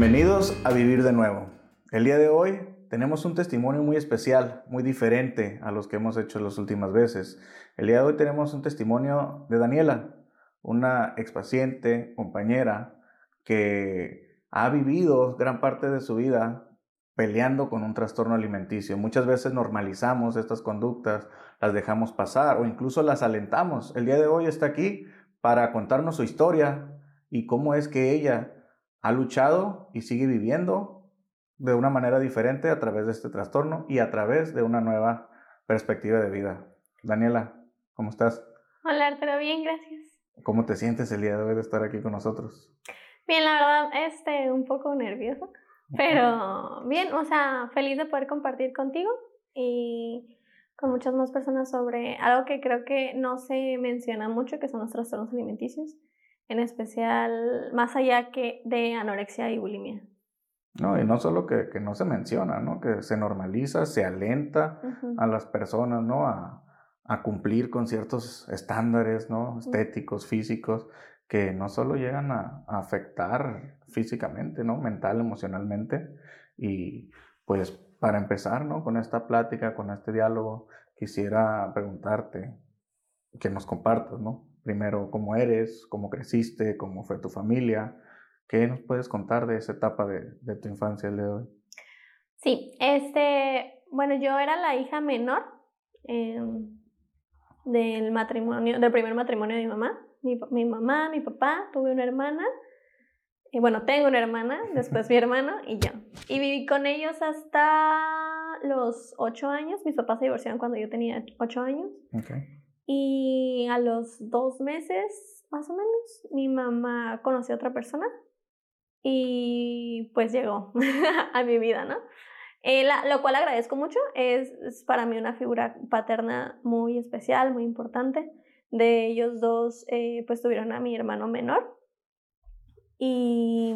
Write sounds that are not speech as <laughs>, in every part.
Bienvenidos a Vivir de Nuevo. El día de hoy tenemos un testimonio muy especial, muy diferente a los que hemos hecho las últimas veces. El día de hoy tenemos un testimonio de Daniela, una expaciente, compañera, que ha vivido gran parte de su vida peleando con un trastorno alimenticio. Muchas veces normalizamos estas conductas, las dejamos pasar o incluso las alentamos. El día de hoy está aquí para contarnos su historia y cómo es que ella ha luchado y sigue viviendo de una manera diferente a través de este trastorno y a través de una nueva perspectiva de vida. Daniela, ¿cómo estás? Hola Arturo, bien, gracias. ¿Cómo te sientes el día de hoy de estar aquí con nosotros? Bien, la verdad, este, un poco nerviosa, pero bien, o sea, feliz de poder compartir contigo y con muchas más personas sobre algo que creo que no se menciona mucho, que son los trastornos alimenticios en especial más allá que de anorexia y bulimia. No, y no solo que, que no se menciona, ¿no? Que se normaliza, se alenta a las personas, ¿no? A, a, cumplir con ciertos estándares, ¿no? Estéticos, físicos, que no solo llegan a, a, afectar físicamente, ¿no? Mental, emocionalmente. Y pues para empezar, ¿no? Con esta plática, con este diálogo, quisiera preguntarte, que nos compartas, ¿no? Primero cómo eres, cómo creciste, cómo fue tu familia. ¿Qué nos puedes contar de esa etapa de, de tu infancia el de hoy? Sí, este, bueno, yo era la hija menor em, del matrimonio, del primer matrimonio de mi mamá. Mi, mi, mamá, mi papá, tuve una hermana, y bueno, tengo una hermana, <laughs> después mi hermano y yo. Y viví con ellos hasta los ocho años. Mis papás se divorciaron cuando yo tenía ocho años. Okay. Y a los dos meses, más o menos, mi mamá conoció a otra persona y pues llegó <laughs> a mi vida, ¿no? Eh, lo cual agradezco mucho, es, es, para mí una figura paterna muy especial, muy importante. De ellos dos, eh, pues tuvieron a mi hermano menor. Y,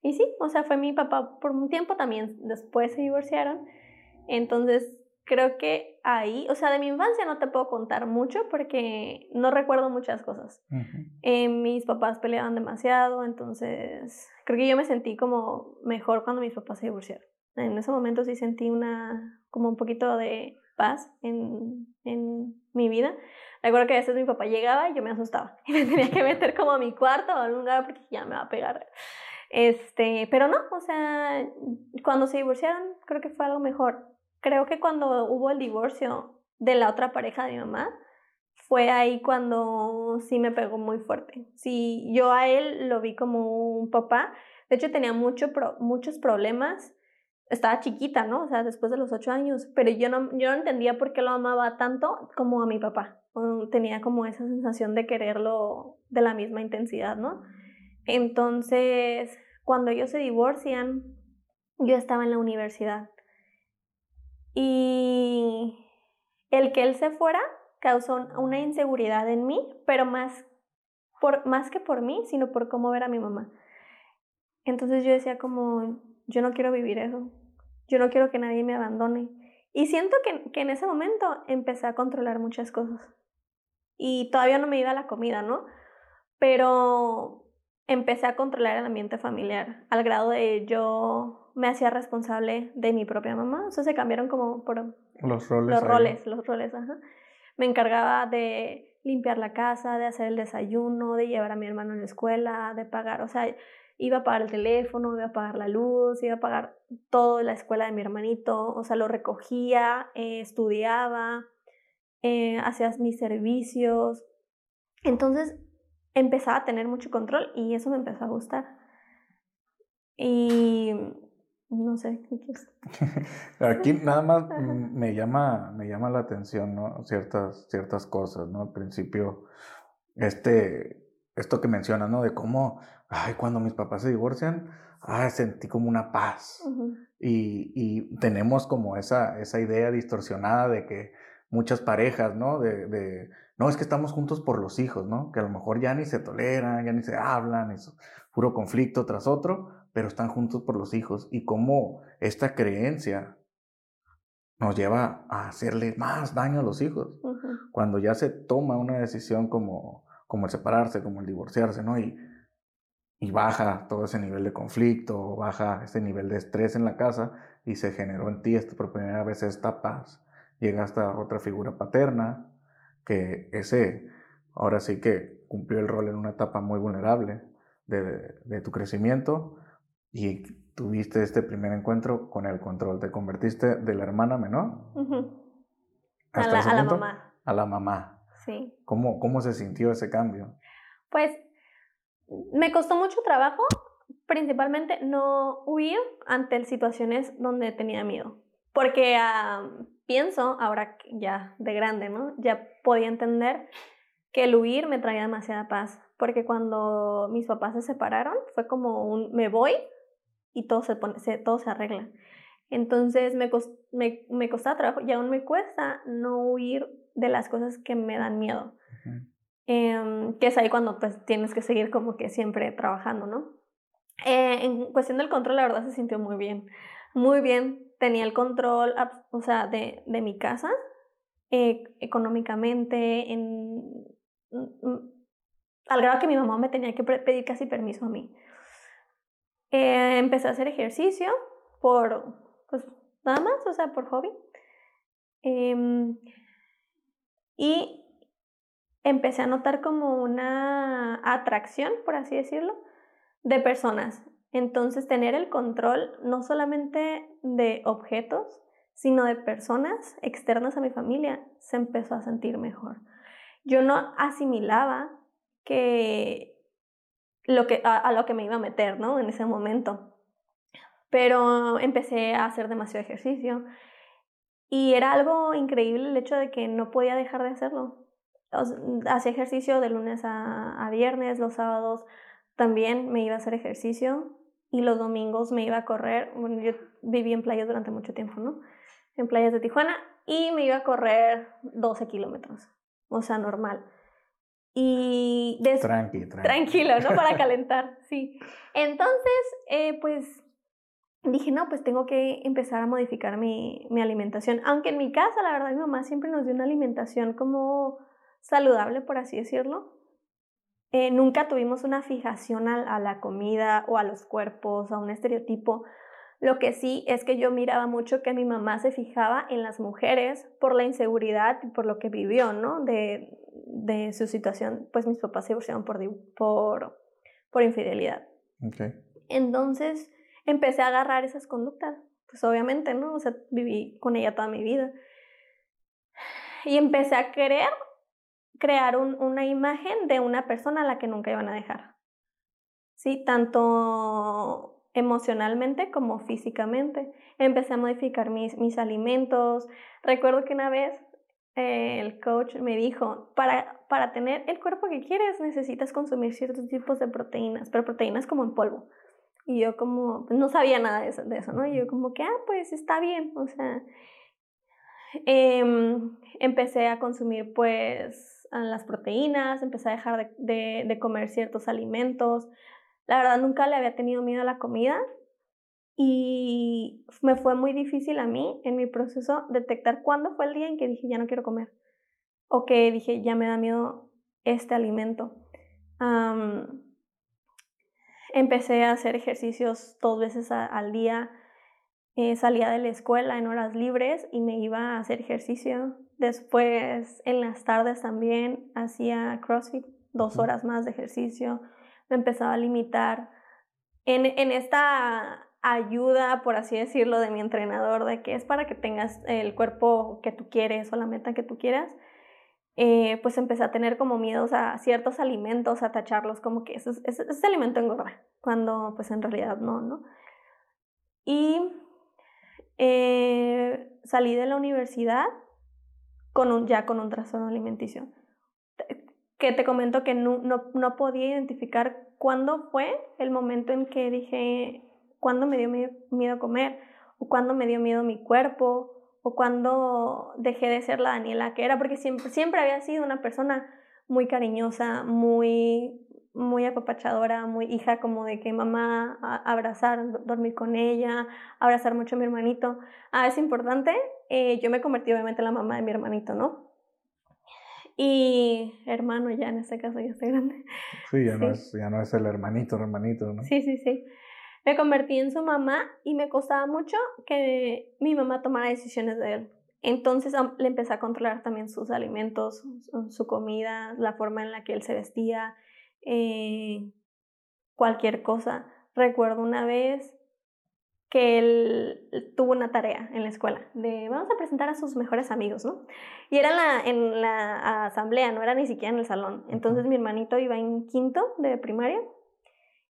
y sí, o sea, fue mi papá por un tiempo, también después se divorciaron. Entonces, creo que ahí, o sea, de mi infancia no te puedo contar mucho porque no recuerdo muchas cosas. Eh, mis papás peleaban demasiado, entonces creo que yo me sentí como mejor cuando mis papás se divorciaron. En ese momento sí sentí una, como un poquito de paz en, en mi vida. Recuerdo que a veces mi papá llegaba y yo me asustaba <laughs> y me tenía que meter como a mi cuarto o a algún lugar porque ya me va a pegar. Este, pero no, o sea, cuando se divorciaron creo que fue algo mejor creo que cuando hubo el divorcio de la otra pareja de mi mamá, fue ahí cuando sí me pegó muy fuerte. Sí, yo a él lo vi como un papá. De hecho, tenía mucho muchos problemas. Estaba chiquita, ¿no? O sea, después de los ocho años. Pero yo no, yo no entendía por qué lo amaba tanto como a mi papá. Tenía como esa sensación de quererlo de la misma intensidad, ¿no? Entonces, cuando ellos se divorcian, yo estaba en la universidad. Y el que él se fuera causó una inseguridad en mí, pero más, por, más que por mí, sino por cómo ver a mi mamá. Entonces yo decía como, yo no quiero vivir eso, yo no quiero que nadie me abandone. Y siento que, que en ese momento empecé a controlar muchas cosas. Y todavía no me iba la comida, ¿no? Pero empecé a controlar el ambiente familiar, al grado de yo me hacía responsable de mi propia mamá. O sea, se cambiaron como por los roles. Los roles, los roles, ajá. Me encargaba de limpiar la casa, de hacer el desayuno, de llevar a mi hermano a la escuela, de pagar, o sea, iba a pagar el teléfono, iba a pagar la luz, iba a pagar todo la escuela de mi hermanito, o sea, lo recogía, eh, estudiaba, eh, hacía mis servicios. Entonces empezaba a tener mucho control y eso me empezó a gustar. Y no sé, <laughs> Aquí <laughs> nada más me llama, me llama la atención, ¿no? Ciertas, ciertas cosas, ¿no? Al principio, este, esto que mencionas, ¿no? De cómo, ay, cuando mis papás se divorcian, ay, sentí como una paz. y, y, tenemos como esa, esa idea distorsionada de que muchas parejas, ¿no? De, de, no, es que estamos juntos por los hijos, ¿no? Que a lo mejor ya ni se toleran, ya ni se hablan, es puro conflicto tras otro pero están juntos por los hijos y cómo esta creencia nos lleva a hacerle más daño a los hijos. Cuando ya se toma una decisión como, como el separarse, como el divorciarse, ¿no? Y y baja todo ese nivel de conflicto, baja ese nivel de estrés en la casa y se generó en ti esta, por primera vez esta paz. Llega hasta otra figura paterna, que ese ahora sí que cumplió el rol en una etapa muy vulnerable de, de tu crecimiento y tuviste este primer encuentro con el control. Te convertiste de la hermana menor a, la, a la, mamá. A la mamá. Sí. ¿Cómo, ¿Cómo se sintió ese cambio? Pues me costó mucho trabajo, principalmente no huir ante situaciones donde tenía miedo. Porque pienso, ahora ya de grande, ¿no? Ya podía entender que el huir me traía demasiada paz. Porque cuando mis papás se separaron, fue como un me voy y todo se, pone, se, todo se arregla. Entonces me, me, me, costaba trabajo y aún me cuesta no huir de las cosas que me dan miedo. Em, que es ahí cuando pues tienes que seguir como que siempre trabajando, ¿no? Eh, en cuestión del control, la verdad se sintió muy bien. Muy bien, tenía el control, o sea, de, de mi casa, eh, económicamente, en, mm, mm, al grado que mi mamá me tenía que pedir casi permiso a mí. Eh, empecé a hacer ejercicio por, pues nada más, o sea, por hobby. Em, y empecé a notar como una atracción, por así decirlo, de personas. Entonces, tener el control no solamente de objetos, sino de personas externas a mi familia, se empezó a sentir mejor. Yo no asimilaba que a, lo que me iba a meter, ¿no? En ese momento. Pero empecé a hacer demasiado ejercicio y era algo increíble el hecho de que no podía dejar de hacerlo. Hacía ejercicio de lunes a, a viernes, los sábados también me iba a hacer ejercicio y los domingos me iba a correr. Bueno, yo viví en playas durante mucho tiempo, ¿no? En playas de Tijuana y me iba a correr 12 kilómetros, o sea, normal. Y tranquilo, ¿no? Para <laughs> calentar, sí. Entonces, eh, pues dije, no, pues tengo que empezar a modificar mi, mi alimentación. Aunque en mi casa, la verdad, mi mamá siempre nos dio una alimentación como saludable, por así decirlo. Eh, nunca tuvimos una fijación a, a, la comida o a los cuerpos, a un estereotipo. Lo que sí es que yo miraba mucho que mi mamá se fijaba en las mujeres por la inseguridad y por lo que vivió, ¿no? De, de su situación, pues mis papás se divorciaron por, por, por infidelidad. Okay. Entonces empecé a agarrar esas conductas, pues obviamente, ¿no? O sea, viví con ella toda mi vida. Y empecé a querer crear un, una imagen de una persona a la que nunca iban a dejar. Sí, tanto emocionalmente como físicamente. Empecé a modificar mis, mis alimentos. Recuerdo que una vez el coach me dijo, para, para tener el cuerpo que quieres necesitas consumir ciertos tipos de proteínas, pero proteínas como en polvo. Y yo como, no sabía nada de eso, ¿no? Y yo como que, ah, pues está bien, o sea, em, empecé a consumir pues las proteínas, empecé a dejar de, de, de comer ciertos alimentos. La verdad nunca le había tenido miedo a la comida, y me fue muy difícil a mí en mi proceso detectar cuándo fue el día en que dije ya no quiero comer o que dije ya me da miedo este alimento. empecé a hacer ejercicios dos veces al día. Eh, salía de la escuela en horas libres y me iba a hacer ejercicio. Después en las tardes también hacía CrossFit, dos horas más de ejercicio. Me empezaba a limitar. En, en esta ayuda, por así decirlo, de mi entrenador, de que es para que tengas el cuerpo que tú quieres o la meta que tú quieras, eh, pues empecé a tener como miedos a ciertos alimentos, a tacharlos como que ese, ese, alimento engorda, cuando pues en realidad no, ¿no? Y eh, salí de la universidad con un, ya con un trastorno alimenticio, que te comento que no, no, no podía identificar cuándo fue el momento en que dije, cuándo me dio miedo comer, o cuándo me dio miedo mi cuerpo, o cuándo dejé de ser la Daniela que era, porque siempre, siempre había sido una persona muy cariñosa, muy, muy apapachadora, muy hija como de que mamá, abrazar, dormir con ella, abrazar mucho a mi hermanito. Ah, es importante, eh, yo me convertí obviamente en la mamá de mi hermanito, ¿no? Y hermano, ya en este caso ya estoy grande. Sí, ya, No, es, ya no es el hermanito, hermanito, ¿no? Sí, sí, sí. Me convertí en su mamá y me costaba mucho que mi mamá tomara decisiones de él. Entonces le empecé a controlar también sus alimentos, su comida, la forma en la que él se vestía, eh, cualquier cosa. Recuerdo una vez que él tuvo una tarea en la escuela de vamos a presentar a sus mejores amigos, ¿no? Y era en la, en la asamblea, no era ni siquiera en el salón. Entonces mi hermanito iba en quinto de primaria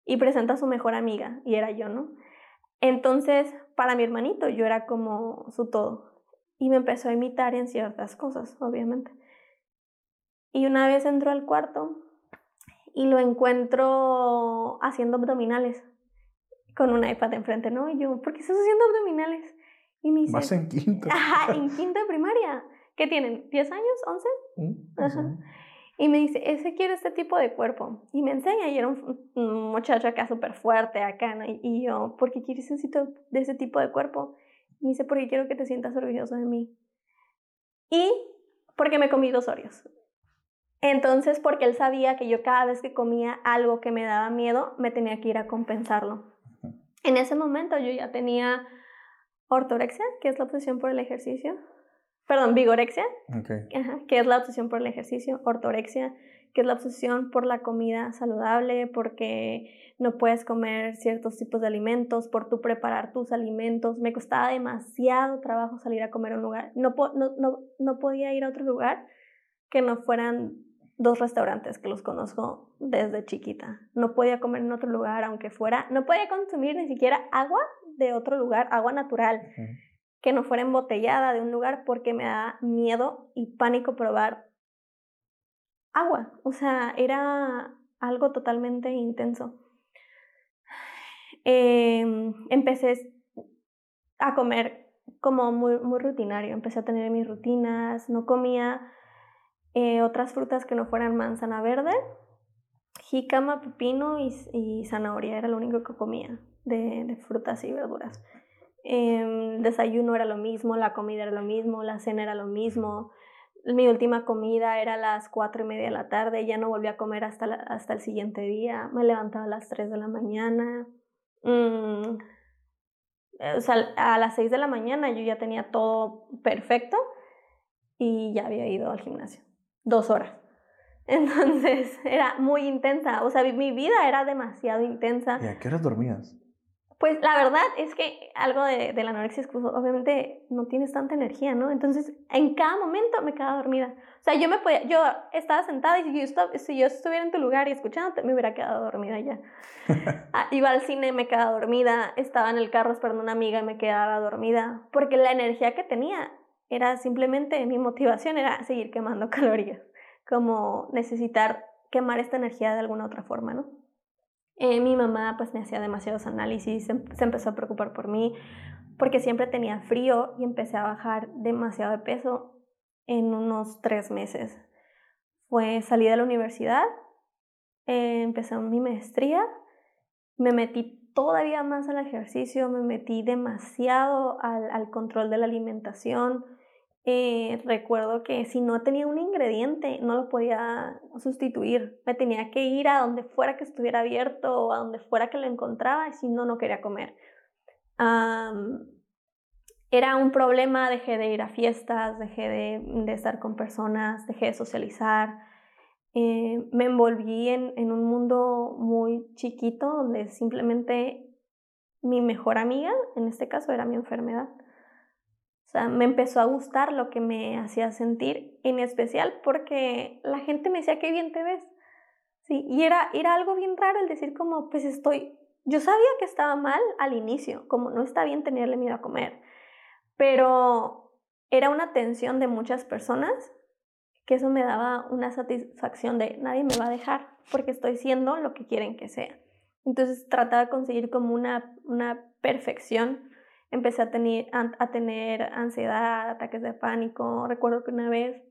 y presenta a su mejor amiga y era yo, ¿no? Entonces, para mi hermanito yo era como su todo y me empezó a imitar en ciertas cosas, obviamente. Y una vez entró al cuarto y lo encuentro haciendo abdominales con un iPad enfrente, ¿no? Y yo, ¿por qué estás haciendo abdominales? Y me dice... Vas en quinto. Ajá, en quinto de primaria. ¿Qué tienen? ¿10 años? ¿11? Mm, ajá. Y me dice, ese quiere este tipo de cuerpo. Y me enseña, y era un, muchacho acá súper fuerte, acá, ¿no? Y, yo, ¿por qué quieres ese, de ese tipo de cuerpo? Y me dice, porque quiero que te sientas orgulloso de mí. Y porque me comí dos Oreos. Entonces, porque él sabía que yo cada vez que comía algo que me daba miedo, me tenía que ir a compensarlo. En ese momento yo ya tenía ortorexia, que es la obsesión por el ejercicio. Perdón, vigorexia, que es la obsesión por el ejercicio. Ortorexia, que es la obsesión por la comida saludable, porque no puedes comer ciertos tipos de alimentos, por tú preparar tus alimentos. Me costaba demasiado trabajo salir a comer a un lugar. No, no, no, no podía ir a otro lugar que no fueran dos restaurantes que los conozco desde chiquita. No podía comer en otro lugar, aunque fuera, no podía consumir ni siquiera agua de otro lugar, agua natural, que no fuera embotellada de un lugar porque me da miedo y pánico probar agua. O sea, era algo totalmente intenso. Em, empecé a comer como muy, rutinario, empecé a tener mis rutinas, no comía eh, otras frutas que no fueran manzana verde, jícama, pepino y, zanahoria, era lo único que comía de, frutas y verduras. El em, desayuno era lo mismo, la comida era lo mismo, la cena era lo mismo. Mi última comida era a las cuatro y media de la tarde, ya no volví a comer hasta, hasta el siguiente día, me levantaba a las 3 de la mañana. Mm, o sea, a las 6 de la mañana yo ya tenía todo perfecto y ya había ido al gimnasio dos horas. <laughs> Entonces era muy intensa, o sea, mi vida era demasiado intensa. ¿Y a qué horas dormías? Pues la verdad es que algo de, de la anorexia es que obviamente no tienes tanta energía, ¿no? Entonces en cada momento me quedaba dormida. O sea, yo me podía, yo estaba sentada y si yo, si yo estuviera en tu lugar y escuchándote, me hubiera quedado dormida ya. <laughs> Ah, iba al cine, me quedaba dormida, estaba en el carro esperando a una amiga y me quedaba dormida, porque la energía que tenía era simplemente, mi motivación era seguir quemando <laughs> calorías, como necesitar quemar esta energía de alguna otra forma, ¿no? Eh, mi mamá pues me hacía demasiados análisis, se, empezó a preocupar por mí, porque siempre tenía frío y empecé a bajar demasiado de peso en unos tres meses. Fue, salí de la universidad, eh, empecé mi maestría, me metí todavía más al ejercicio, me metí demasiado al control de la alimentación, eh, recuerdo que si no tenía un ingrediente no lo podía sustituir. Me tenía que ir a donde fuera que estuviera abierto o a donde fuera que lo encontraba y si no, no quería comer. era un problema, dejé de ir a fiestas, dejé de, estar con personas, dejé de socializar. Eh, me envolví en, en un mundo muy chiquito donde simplemente mi mejor amiga, en este caso, era mi enfermedad. O sea, me empezó a gustar lo que me hacía sentir, en especial porque la gente me decía qué bien te ves. Sí, y era, era algo bien raro el decir como, pues estoy, yo sabía que estaba mal al inicio, como no está bien tenerle miedo a comer, pero era una tensión de muchas personas que eso me daba una satisfacción de nadie me va a dejar porque estoy siendo lo que quieren que sea. Entonces trataba de conseguir como una, una perfección empecé a tener, a, tener ansiedad, ataques de pánico. Recuerdo que una vez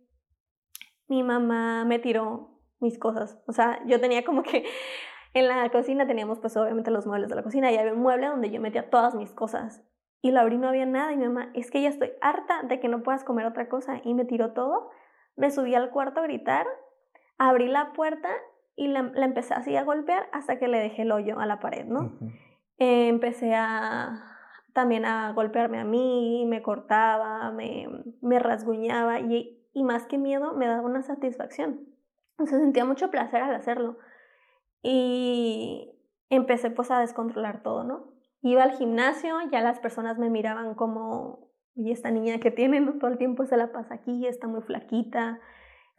mi mamá me tiró mis cosas. O sea, yo tenía como que <laughs> en la cocina teníamos pues obviamente los muebles de la cocina y había un mueble donde yo metía todas mis cosas. Y lo abrí no había nada y mi mamá, es que ya estoy harta de que no puedas comer otra cosa y me tiró todo. me subí al cuarto a gritar, abrí la puerta y la, empecé así a golpear hasta que le dejé el hoyo a la pared, ¿no? Eh, empecé a también a golpearme a mí, me cortaba, me, me rasguñaba y, y más que miedo me daba una satisfacción. O sentía mucho placer al hacerlo. Y empecé pues a descontrolar todo, ¿no? Iba al gimnasio, ya las personas me miraban como, y esta niña que tiene, ¿no? Todo el tiempo se la pasa aquí, está muy flaquita.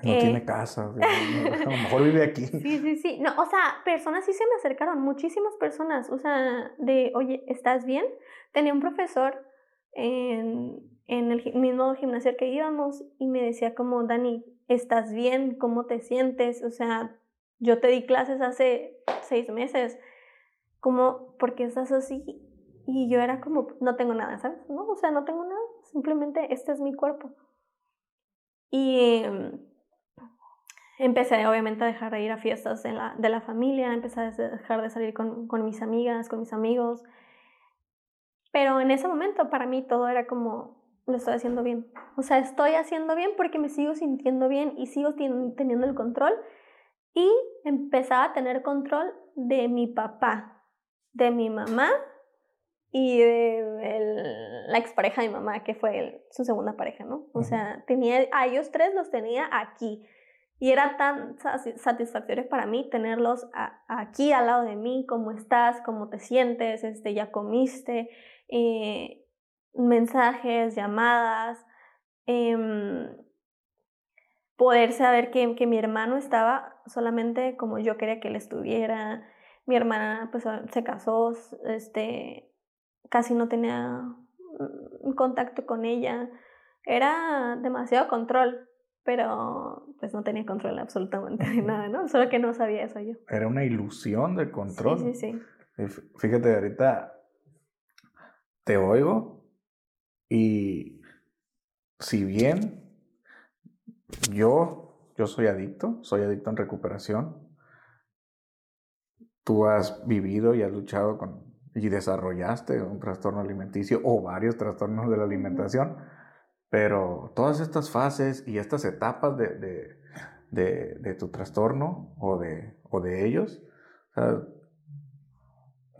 No tiene eh, casa, a lo mejor vive aquí. <laughs> Sí, sí, sí. No, o sea, personas sí se me acercaron, muchísimas personas, o sea, de, oye, ¿estás bien? Tenía un profesor en, en el mismo gimnasio que íbamos y me decía como, Dani, ¿estás bien? ¿Cómo te sientes? O sea, yo te di clases hace seis meses, como, ¿por qué estás así? Y yo era como, no tengo nada, ¿sabes? No, o sea, no tengo nada, simplemente este es mi cuerpo. Y em, empecé obviamente a dejar de ir a fiestas de la, de la familia, empecé a dejar de salir con, con mis amigas, con mis amigos. Pero en ese momento para mí todo era como, lo estoy haciendo bien. O sea, estoy haciendo bien porque me sigo sintiendo bien y sigo teniendo el control. Y empezaba a tener control de mi papá, de mi mamá y de la expareja de mi mamá, que fue su segunda pareja, ¿no? O sea, tenía, a ellos tres los tenía aquí. Y era tan satisfactorio para mí tenerlos aquí al lado de mí, cómo estás, cómo te sientes, este, ya comiste, eh, mensajes, llamadas, em, poder saber que, que, mi hermano estaba solamente como yo quería que él estuviera. Mi hermana pues se casó, este, casi no tenía contacto con ella. Era demasiado control, pero pues no tenía control absolutamente de nada, ¿no? Solo que no sabía eso yo. Era una ilusión de control. Sí, sí, sí. Fíjate, ahorita te oigo y si bien yo, yo soy adicto, soy adicto en recuperación. Tú has vivido y has luchado con y desarrollaste un trastorno alimenticio o varios trastornos de la alimentación, pero todas estas fases y estas etapas de, de, de, tu trastorno o de, o de ellos,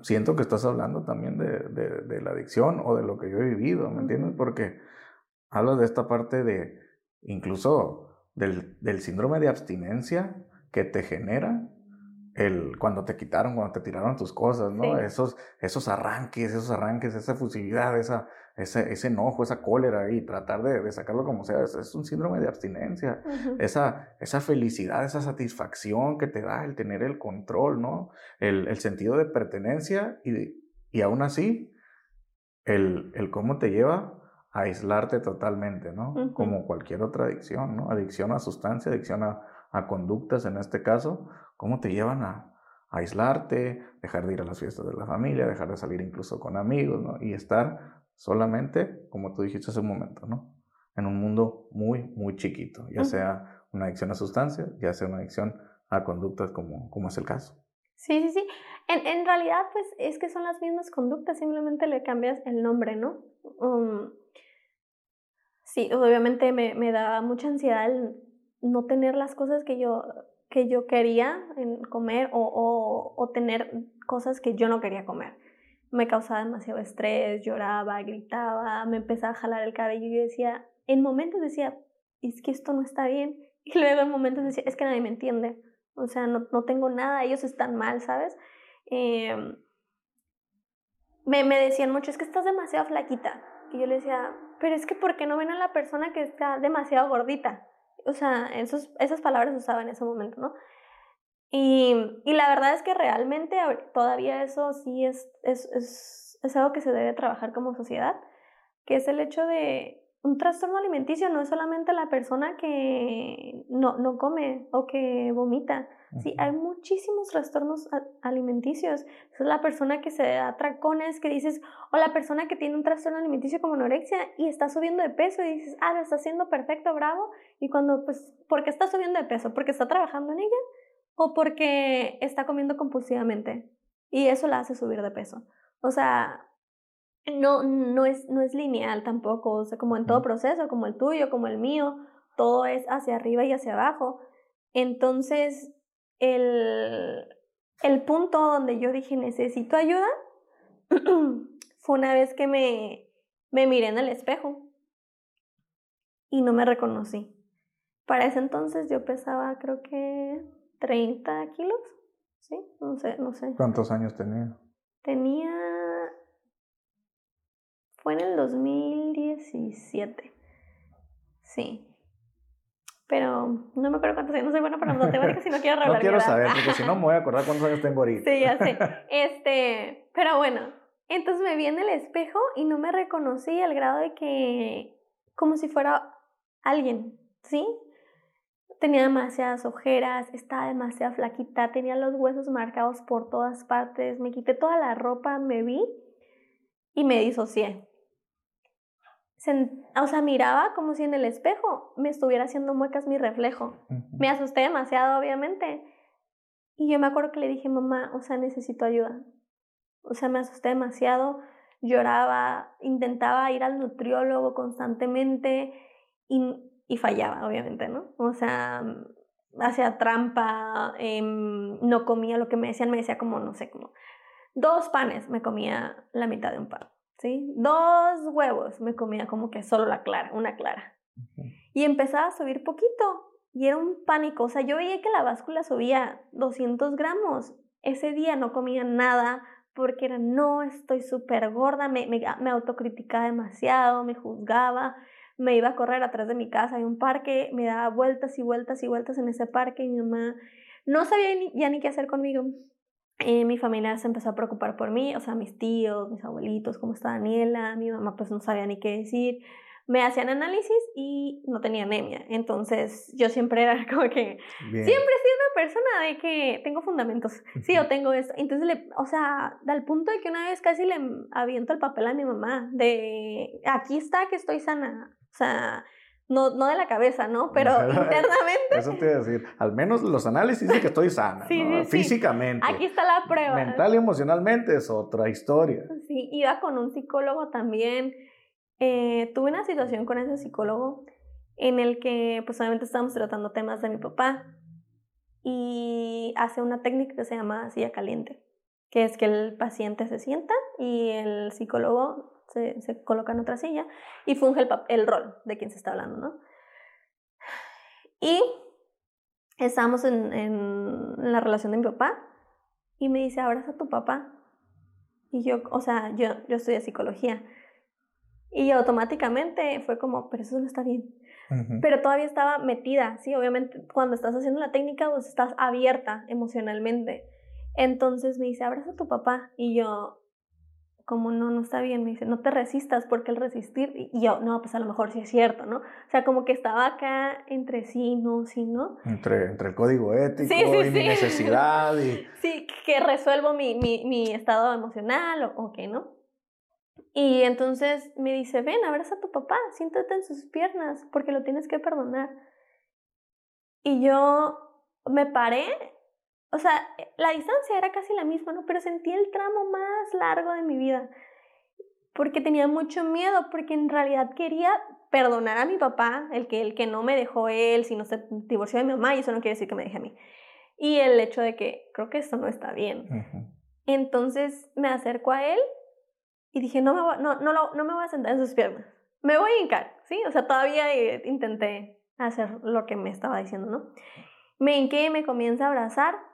siento que estás hablando también de, la adicción o de lo que yo he vivido, ¿me entiendes? Porque hablas de esta parte de incluso del, del síndrome de abstinencia que te genera el, cuando te quitaron, cuando te tiraron tus cosas, ¿no? Esos, esos arranques, esos arranques, esa efusividad, esa, ese, ese enojo, esa cólera y tratar de, de sacarlo como sea, es, un síndrome de abstinencia. esa, esa felicidad, esa satisfacción que te da el tener el control, ¿no? El, el sentido de pertenencia y, y aún así, el, el cómo te lleva aislarte totalmente, ¿no? Como cualquier otra adicción, ¿no? Adicción a sustancia, adicción a, a conductas en este caso, ¿cómo te llevan a, aislarte, dejar de ir a las fiestas de la familia, dejar de salir incluso con amigos, ¿no? Y estar solamente, como tú dijiste hace un momento, ¿no? En un mundo muy, muy chiquito, ya sea una adicción a sustancias, ya sea una adicción a conductas como, como es el caso. Sí, sí, sí. En, en, realidad, pues es que son las mismas conductas, simplemente le cambias el nombre, ¿no? Um, Sí, obviamente me, me da mucha ansiedad no tener las cosas que yo, que yo quería en comer o, o, o, tener cosas que yo no quería comer. Me causaba demasiado estrés, lloraba, gritaba, me empezaba a jalar el cabello y yo decía, en momentos decía, es que esto no está bien. <laughs> Y luego en momentos decía, es que nadie me entiende. O sea, no, no tengo nada, ellos están mal, ¿sabes? Eh, me, me decían mucho, es que estás demasiado flaquita. Y yo le decía, pero es que ¿por qué no ven a la persona que está demasiado gordita? O sea, esos, esas palabras usaba en ese momento, ¿no? Y, y, la verdad es que realmente todavía eso sí es, es, es, es algo que se debe trabajar como sociedad, que es el hecho de, un trastorno alimenticio no es solamente la persona que no, no come o que vomita. Sí, hay muchísimos trastornos alimenticios. Es la persona que se da tracones, que dices, o la persona que tiene un trastorno alimenticio como anorexia y está subiendo de peso y dices, ah, lo está haciendo perfecto, bravo. Y cuando, pues, ¿por qué está subiendo de peso? ¿Porque está trabajando en ella? ¿O porque está comiendo compulsivamente? Y eso la hace subir de peso. O sea, no, no, es, no es lineal tampoco, o sea, como en todo proceso, como el tuyo, como el mío, todo es hacia arriba y hacia abajo. Entonces, el, el punto donde yo dije necesito ayuda <clears throat> fue una vez que me, me miré en el espejo y no me reconocí. Para ese entonces yo pesaba creo que 30 kilos, ¿sí? No sé, no sé. ¿Cuántos años tenía? Tenía... Fue en el 2017. Sí. Pero no me acuerdo cuántos años, no soy buena para las matemáticas y no quiero revelar <laughs> No quiero saber, porque si no me voy a acordar cuántos años tengo ahorita. Sí, ya sé. <laughs> Este, pero bueno, entonces me vi en el espejo y no me reconocí al grado de que, como si fuera alguien, ¿sí? Tenía demasiadas ojeras, estaba demasiado flaquita, tenía los huesos marcados por todas partes, me quité toda la ropa, me vi y me disocié o sea, miraba como si en el espejo me estuviera haciendo muecas mi reflejo. Me asusté demasiado, obviamente. Y yo me acuerdo que le dije, mamá, o sea, necesito ayuda. O sea, me asusté demasiado, lloraba, intentaba ir al nutriólogo constantemente y, y fallaba, obviamente, ¿no? O sea, hacía trampa, em, no comía lo que me decían, me decía como, no sé, como dos panes, me comía la mitad de un pan. ¿sí? Dos huevos me comía como que solo la clara, una clara. Y empezaba a subir poquito y era un pánico. O sea, yo veía que la báscula subía 200 gramos. Ese día no comía nada porque era, no, estoy súper gorda, me, me, me, autocriticaba demasiado, me juzgaba, me iba a correr atrás de mi casa, hay un parque, me daba vueltas y vueltas y vueltas en ese parque y mi mamá no sabía ya ni qué hacer conmigo. Eh, mi familia se empezó a preocupar por mí, o sea, mis tíos, mis abuelitos, cómo está Daniela, mi mamá pues no sabía ni qué decir. Me hacían análisis y no tenía anemia. Entonces yo siempre era <laughs> como que, siempre he sido una persona de que tengo fundamentos. Sí, o tengo esto. Entonces, le, o sea, al punto de que una vez casi le aviento el papel a mi mamá de, aquí está que estoy sana. O sea, no, no de la cabeza, ¿no? Pero <laughs> internamente. Eso te iba a decir. Al menos los análisis dicen que estoy sana, <laughs> ¿no? Físicamente. Aquí está la prueba. Mental y emocionalmente es otra historia. Sí, iba con un psicólogo también. Eh, tuve una situación con ese psicólogo en el que, pues obviamente estábamos tratando temas de mi papá y hace una técnica que se llama silla caliente, que es que el paciente se sienta y el psicólogo se, se coloca en otra silla y funge el, el rol de quien se está hablando, ¿no? Y estábamos en, en, la relación de mi papá y me dice, abraza a tu papá. Y yo, o sea, yo, yo estudié psicología. Y automáticamente fue como, pero eso no está bien. Pero todavía estaba metida, ¿sí? Obviamente cuando estás haciendo la técnica, pues estás abierta emocionalmente. Entonces me dice, abraza a tu papá. Y yo, como no, no está bien, me dice, no te resistas porque el resistir, y yo, no, pues a lo mejor sí es cierto, ¿no? O sea, como que estaba acá entre sí, no, sí, ¿no? Entre, entre el código ético y mi necesidad. Y... <laughs> Sí, que resuelvo mi, mi, mi estado emocional o, o qué, ¿no? Y entonces me dice, ven, abraza a tu papá, siéntate en sus piernas porque lo tienes que perdonar. Y yo me paré o sea, la distancia era casi la misma, ¿no? Pero sentí el tramo más largo de mi vida. Porque tenía mucho miedo, porque en realidad quería perdonar a mi papá, el que, el que no me dejó él, sino se divorció de mi mamá, y eso no quiere decir que me deje a mí. Y el hecho de que creo que esto no está bien. Entonces me acerco a él y dije, no me, voy, no, no, no me voy a sentar en sus piernas. Me voy a hincar, ¿sí? O sea, todavía eh, intenté hacer lo que me estaba diciendo, ¿no? Me hinqué, me comienza a abrazar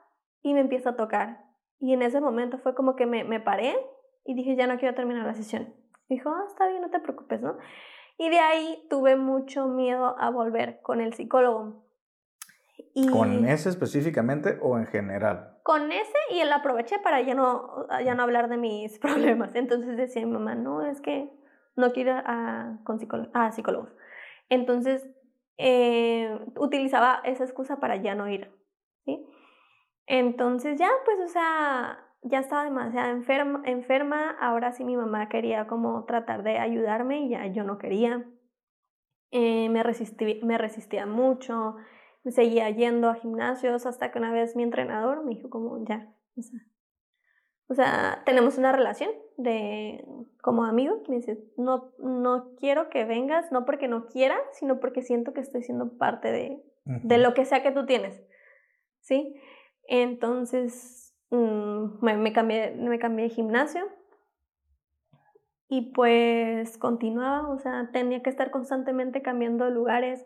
y me empieza a tocar. Y en ese momento fue como que me, me paré y dije, ya no quiero terminar la sesión. Dijo, ah, está bien, no te preocupes, ¿no? Y de ahí tuve mucho miedo a volver con el psicólogo. Y ¿Con ese específicamente o en general? Con ese y él aproveché para ya no, ya no hablar de mis <laughs> problemas. Entonces decía mi mamá, no, es que no quiero a, con a psicólogos. Entonces eh, utilizaba esa excusa para ya no ir. ¿sí? Entonces ya, pues, o sea, ya estaba demasiado enferma, enferma, ahora sí mi mamá quería como tratar de ayudarme y ya yo no quería. Eh, me, resistí, me resistía mucho, seguía yendo a gimnasios hasta que una vez mi entrenador me dijo como, ya, o sea, O sea, tenemos una relación de como amigo. Me dice, no, no quiero que vengas, no porque no quiera, sino porque siento que estoy siendo parte de, de lo que sea que tú tienes. ¿Sí? Entonces, mm, me, cambié, me cambié de gimnasio. Y pues continuaba, o sea, tenía que estar constantemente cambiando de lugares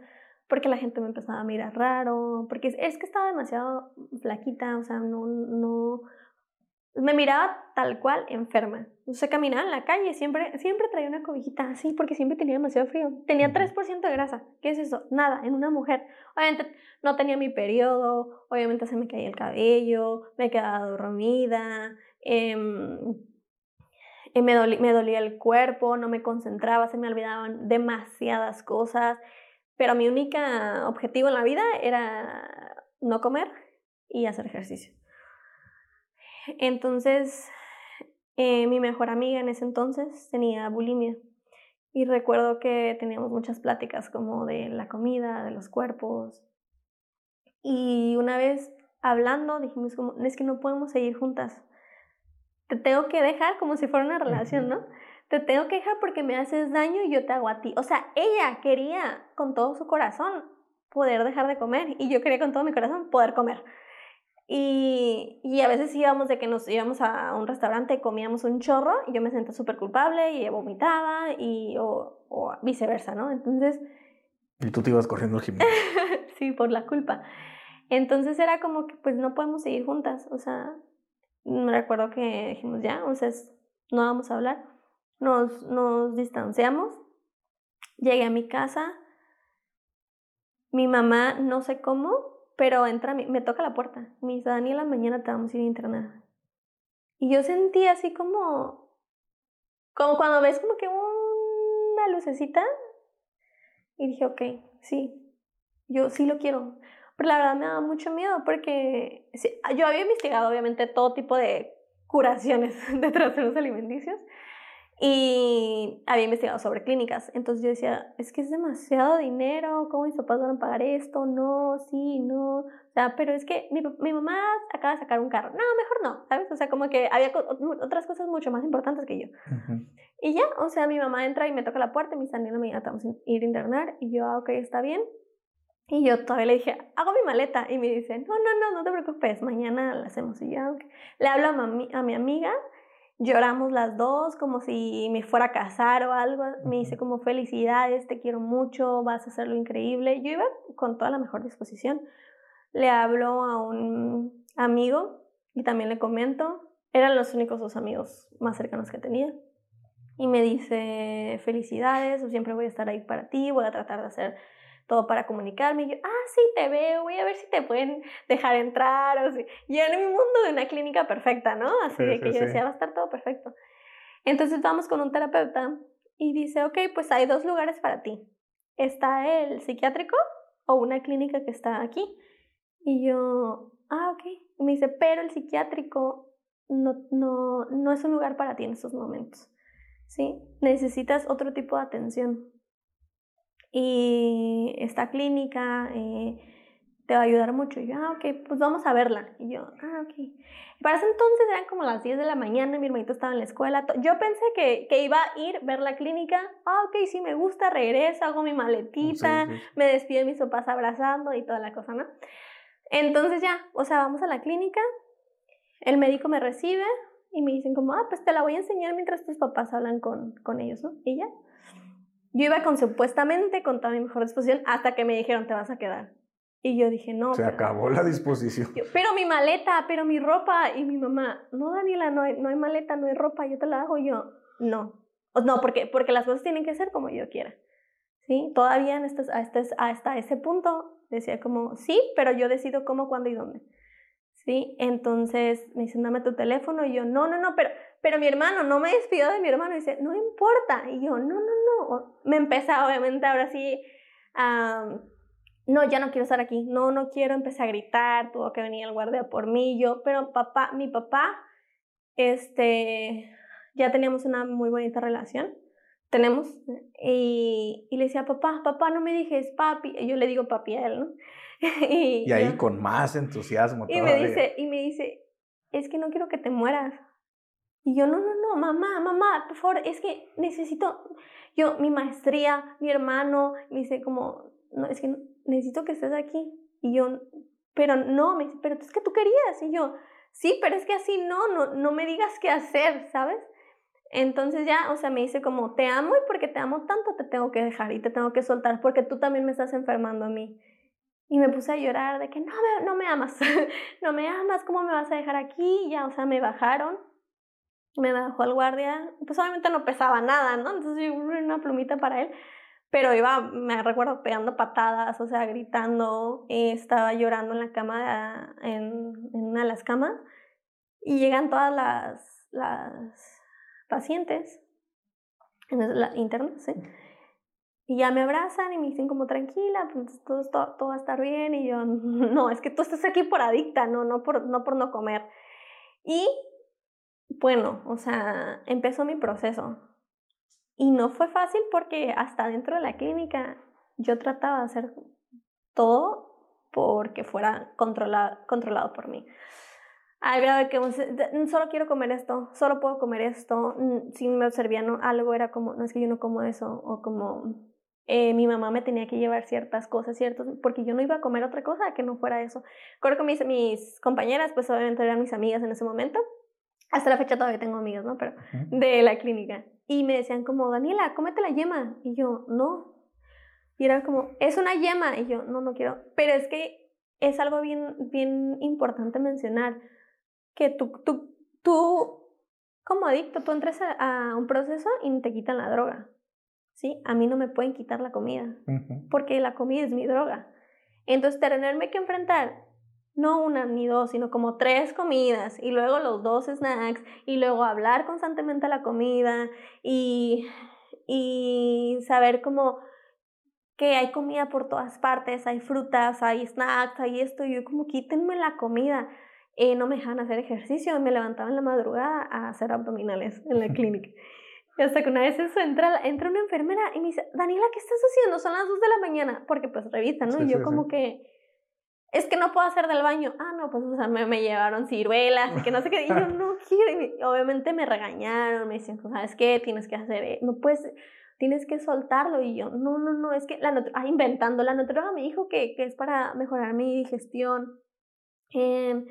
porque la gente me empezaba a mirar raro, porque es, que estaba demasiado flaquita, o sea, no, no, me miraba tal cual enferma. O sea, caminaba en la calle, siempre, siempre traía una cobijita así, porque siempre tenía demasiado frío. Tenía 3% de grasa. ¿Qué es eso? Nada, en una mujer. Obviamente no tenía mi periodo, obviamente se me caía el cabello, me quedaba dormida, em, eh, me, me dolía el cuerpo, no me concentraba, se me olvidaban demasiadas cosas. Pero mi único objetivo en la vida era no comer y hacer ejercicio. Entonces, eh, mi mejor amiga en ese entonces tenía bulimia. Y recuerdo que teníamos muchas pláticas como de la comida, de los cuerpos. Y una vez hablando dijimos como, es que no podemos seguir juntas. Te tengo que dejar como si fuera una relación, ¿no? te tengo que dejar porque me haces daño y yo te hago a ti. O sea, ella quería con todo su corazón poder dejar de comer y yo quería con todo mi corazón poder comer. Y, y a veces íbamos de que nos íbamos a un restaurante comíamos un chorro y yo me sentía súper culpable y vomitaba y, o, o, viceversa, ¿no? Entonces... Y tú te ibas corriendo al gimnasio. <laughs> sí, por la culpa. Entonces era como que pues no podemos seguir juntas, o sea, me recuerdo que dijimos ya, o sea, no vamos a hablar nos, nos distanciamos, llegué a mi casa, mi mamá, no sé cómo, pero entra, me toca la puerta. Me dice, Daniela, mañana te vamos a ir a internar. Y yo sentí así como, como cuando ves como que una lucecita. Y dije, ok, sí, yo sí lo quiero. Pero la verdad me daba mucho miedo porque yo había investigado obviamente todo tipo de curaciones <laughs> de trastornos alimenticios y había investigado sobre clínicas. Entonces yo decía, es que es demasiado dinero, ¿cómo mis papás van a pagar esto? No, sí, no. O sea, pero es que mi, mi mamá acaba de sacar un carro. No, mejor no, ¿sabes? O sea, como que había otras cosas mucho más importantes que yo. Y ya, o sea, mi mamá entra y me toca la puerta y me dice, Daniela, me vamos a ir a internar. Y yo, ah, ok, está bien. Y yo todavía le dije, hago mi maleta. Y me dice, no, no, no, no te preocupes, mañana la hacemos. Y yo, Le hablo a, a mi amiga Lloramos las dos como si me fuera a casar o algo. Me dice como felicidades, te quiero mucho, vas a hacerlo increíble. Yo iba con toda la mejor disposición. Le hablo a un amigo y también le comento. Eran los únicos dos amigos más cercanos que tenía. Y me dice felicidades, siempre voy a estar ahí para ti, voy a tratar de hacer todo para comunicarme. Y yo, ah, sí, te veo, voy a ver si te pueden dejar entrar. O si... Yo en mi mundo de una clínica perfecta, ¿no? Así de que yo decía, va a estar todo perfecto. Entonces vamos con un terapeuta y dice, ok, pues hay dos lugares para ti. Está el psiquiátrico o una clínica que está aquí. Y yo, ah, ok. Y me dice, pero el psiquiátrico no, no, no es un lugar para ti en estos momentos. ¿Sí? Necesitas otro tipo de atención y esta clínica eh, te va a ayudar mucho. Y yo, ah, ok, pues vamos a verla. Y yo, ah, ok. Para ese entonces eran como las 10 de la mañana, mi hermanito estaba en la escuela. Yo pensé que, que iba a ir, ver la clínica. Ah, ok, sí me gusta, regreso, hago mi maletita, me despido de mis papás abrazando y toda la cosa, ¿no? Entonces ya, o sea, vamos a la clínica, el médico me recibe y me dicen como, ah, pues te la voy a enseñar mientras tus papás hablan con, con ellos, ¿no? Y ya. Yo iba con supuestamente con toda mi mejor disposición hasta que me dijeron te vas a quedar. Y yo dije, no. Se acabó la disposición. pero mi maleta, pero mi ropa. Y mi mamá, no, Daniela, no hay, no hay maleta, no hay ropa, yo te la hago. yo, no. No, porque, porque las cosas tienen que ser como yo quiera. ¿Sí? Todavía en este, este, hasta ese punto decía como, sí, pero yo decido cómo, cuándo y dónde. ¿Sí? Entonces me dicen, dame tu teléfono. Y yo, no, no, no, pero, pero mi hermano, no me despido de mi hermano. Y dice, no importa. Y yo, no, no, no. Me empieza, obviamente, ahora sí, no, ya no quiero estar aquí. No, no quiero. Empecé a gritar, tuvo que venir el guardia por mí. Yo, pero papá, mi papá, este, ya teníamos una muy bonita relación. Tenemos. Y, y le decía, papá, papá, no me dijes papi. Y yo le digo papi a él, ¿no? <laughs> y, ahí con más entusiasmo. Y me dice, y me dice, es que no quiero que te mueras Y yo, no, no, no, mamá, mamá, por favor, es que necesito, yo, mi maestría, mi hermano, me dice como, no, es que necesito que estés aquí. Y yo, pero no, me dice, pero es que tú querías. Y yo, sí, pero es que así no, no, no me digas qué hacer, ¿sabes? Entonces ya, o sea, me dice como, te amo y porque te amo tanto te tengo que dejar y te tengo que soltar porque tú también me estás enfermando a mí. Y me puse a llorar de que no me, no me amas, <laughs> no me amas, ¿cómo me vas a dejar aquí? Y ya, o sea, me bajaron, me bajó el guardia, pues obviamente no pesaba nada, ¿no? Entonces yo una plumita para él, pero iba, me recuerdo pegando patadas, o sea, gritando, eh, estaba llorando en la cama, en, en una de las camas, y llegan todas las, las pacientes la, internas, ¿sí? Y ya me abrazan y me dicen como tranquila, pues todo, todo, todo, va a estar bien. Y yo, <laughs> no, es que tú estás aquí por adicta, no, no por no, por no comer. Y bueno, o sea, empezó mi proceso. Y no fue fácil porque hasta dentro de la clínica yo trataba de hacer todo porque fuera controlado, controlado por mí al grado de que mm, solo quiero comer esto, solo puedo comer esto, mm, si me servían algo era como, no es que yo no como eso, o como eh, mi mamá me tenía que llevar ciertas cosas, ciertos, porque yo no iba a comer otra cosa que no fuera eso. Creo que mis, mis compañeras, pues obviamente eran mis amigas en ese momento, hasta la fecha todavía tengo amigas, ¿no? Pero de la clínica. Y me decían como, Daniela, cómete la yema. Y yo, no. Y era como, es una yema. Y yo, no, no quiero. Pero es que es algo bien, bien importante mencionar que tú, tú, tú como adicto, tú entras a, un proceso y te quitan la droga. ¿Sí? A mí no me pueden quitar la comida, porque la comida es mi droga. Entonces, tenerme que enfrentar no una ni dos, sino como tres comidas y luego los dos snacks y luego hablar constantemente a la comida y, y saber como que hay comida por todas partes, hay frutas, hay snacks, hay esto, y yo como quítenme la comida. Eh, no me dejaban hacer ejercicio, me levantaba en la madrugada a hacer abdominales en la <laughs> clínica. Y hasta que una vez eso entra, entra una enfermera y me dice, Daniela, ¿qué estás haciendo? Son las 2 de la mañana, porque pues revisan, ¿no? y yo como que, es que no puedo hacer del baño. Ah, no, pues o sea, me, me llevaron ciruelas y que no sé qué. Y yo <laughs> no quiero. Y obviamente me regañaron, me decían, ¿sabes qué? Tienes que hacer, eh, no puedes, tienes que soltarlo. Y yo, no, no, no, es que la ah, inventando, la nutrióloga me dijo que, que es para mejorar mi digestión. Eh,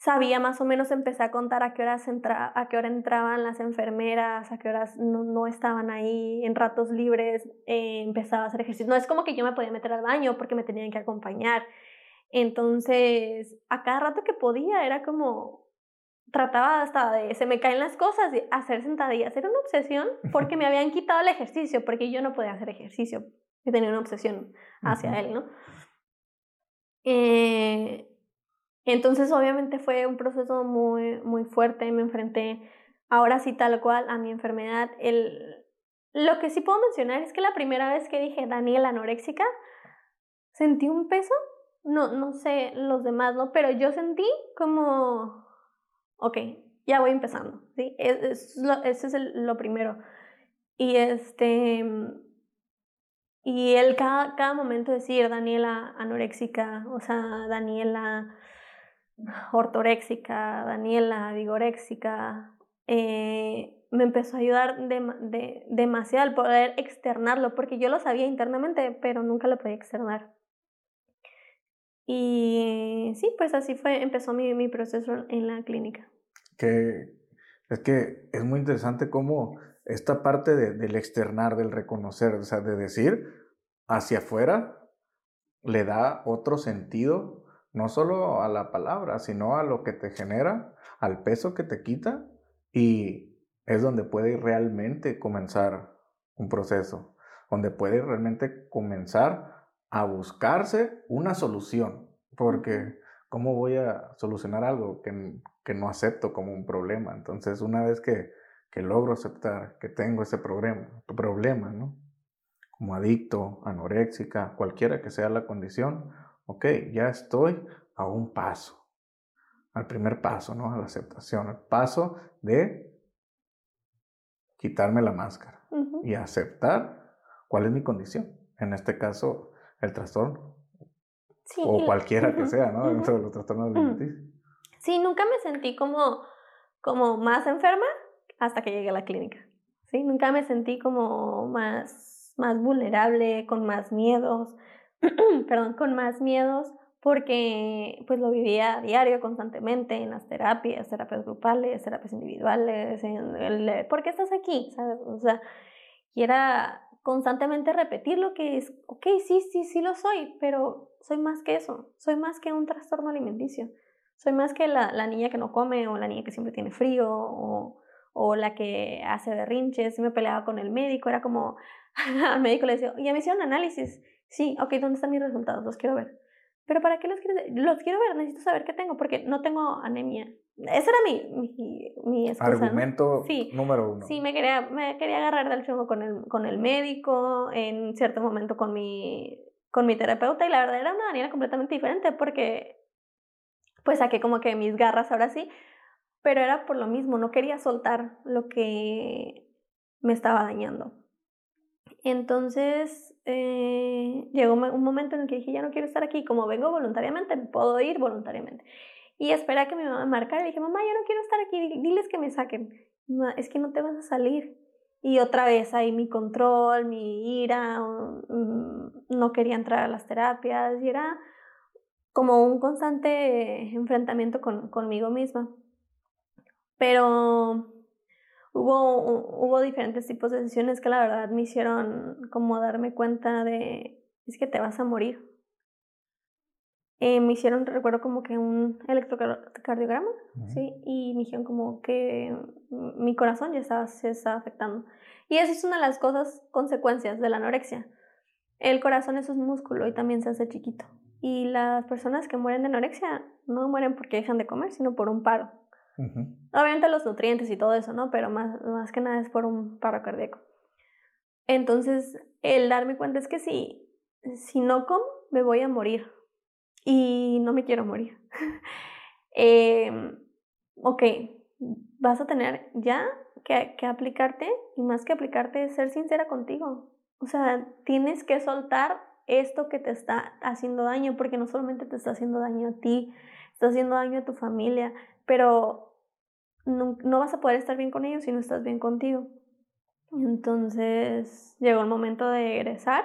sabía más o menos, empecé a contar a qué, horas entra, a qué hora entraban las enfermeras, a qué horas no, no estaban ahí, en ratos libres eh, empezaba a hacer ejercicio. No es como que yo me podía meter al baño porque me tenían que acompañar. Entonces, a cada rato que podía era como, trataba hasta de, se me caen las cosas, de hacer sentadillas. Era una obsesión porque me <laughs> habían quitado el ejercicio, porque yo no podía hacer ejercicio. Yo tenía una obsesión hacia él, ¿no? Eh, entonces, obviamente fue un proceso muy, muy fuerte. Me enfrenté ahora sí tal cual a mi enfermedad. El... Lo que sí puedo mencionar es que la primera vez que dije Daniel anoréxica, sentí un peso. No, no sé los demás, ¿no? Pero yo sentí como, ok, ya voy empezando, ¿sí? Es, lo, ese es lo primero. Y este, y él cada, momento decir Daniela anoréxica, o sea, Daniela ortoréxica, Daniela vigoréxica, eh, me empezó a ayudar de, demasiado al poder externarlo, porque yo lo sabía internamente, pero nunca lo podía externar. Y sí, pues así fue, empezó mi, proceso en la clínica. Que es que es muy interesante cómo esta parte de, del externar, del reconocer, o sea, de decir hacia afuera, le da otro sentido no solo a la palabra, sino a lo que te genera, al peso que te quita y es donde puede realmente comenzar un proceso, donde puede realmente comenzar a buscarse una solución, porque ¿cómo voy a solucionar algo que, que no acepto como un problema? Entonces, una vez que, que logro aceptar que tengo ese problema, problema, ¿no? Como adicto, anoréxica, cualquiera que sea la condición, ok, ya estoy a un paso, al primer paso, ¿no? A la aceptación, al paso de quitarme la máscara y aceptar cuál es mi condición. En este caso, el trastorno. o cualquiera que sea, ¿no? Dentro de los trastornos alimenticios. Sí, nunca me sentí como como más enferma hasta que llegué a la clínica. ¿sí? Nunca me sentí como más, más vulnerable, con más miedos, <clears throat> perdón, con más miedos porque pues lo vivía a diario, constantemente, en las terapias, terapias grupales, terapias individuales, en el, ¿por qué estás aquí? ¿Sabes? O sea, y era constantemente repetir lo que es, ok, sí, sí, sí lo soy, pero soy más que eso, soy más que un trastorno alimenticio, soy más que la, niña que no come o la niña que siempre tiene frío o, o la que hace berrinches, me peleaba con el médico, era como, <laughs> al médico le decía, ya me hicieron análisis, sí, ok, ¿dónde están mis resultados? Los quiero ver. Pero ¿para qué los quiero ver? Los quiero ver, necesito saber qué tengo, porque no tengo anemia. Ese era mi, mi, mi Argumento número uno. Sí, me quería, me quería agarrar del chungo con el, con el médico, en cierto momento con mi, con mi terapeuta, y la verdad era una Daniela completamente diferente, porque pues saqué como que mis garras ahora sí, pero era por lo mismo, no quería soltar lo que me estaba dañando. Entonces eh, llegó un momento en el que dije, ya no quiero estar aquí, como vengo voluntariamente, puedo ir voluntariamente. Y esperé a que mi mamá me marcara y dije, mamá, ya no quiero estar aquí, diles que me saquen. es que no te vas a salir. Y otra vez ahí mi control, mi ira, mm, no quería entrar a las terapias y era como un constante enfrentamiento con, conmigo misma. Pero hubo, hubo diferentes tipos de sesiones que la verdad me hicieron como darme cuenta de, es que te vas a morir. Eh, me hicieron, recuerdo como que un electrocardiograma, ¿sí? Y me dijeron como que mi corazón ya estaba, se estaba afectando. Y esa es una de las cosas, consecuencias de la anorexia. El corazón es un músculo y también se hace chiquito. Y las personas que mueren de anorexia no mueren porque dejan de comer, sino por un paro. Obviamente los nutrientes y todo eso, ¿no? Pero más, más que nada es por un paro cardíaco. Entonces, el darme cuenta es que si, si no como, me voy a morir. Y no me quiero morir. <laughs> eh, ok, vas a tener ya que, que aplicarte, y más que aplicarte, ser sincera contigo. O sea, tienes que soltar esto que te está haciendo daño, porque no solamente te está haciendo daño a ti, está haciendo daño a tu familia, pero no, vas a poder estar bien con ellos si no estás bien contigo. Entonces llegó el momento de egresar.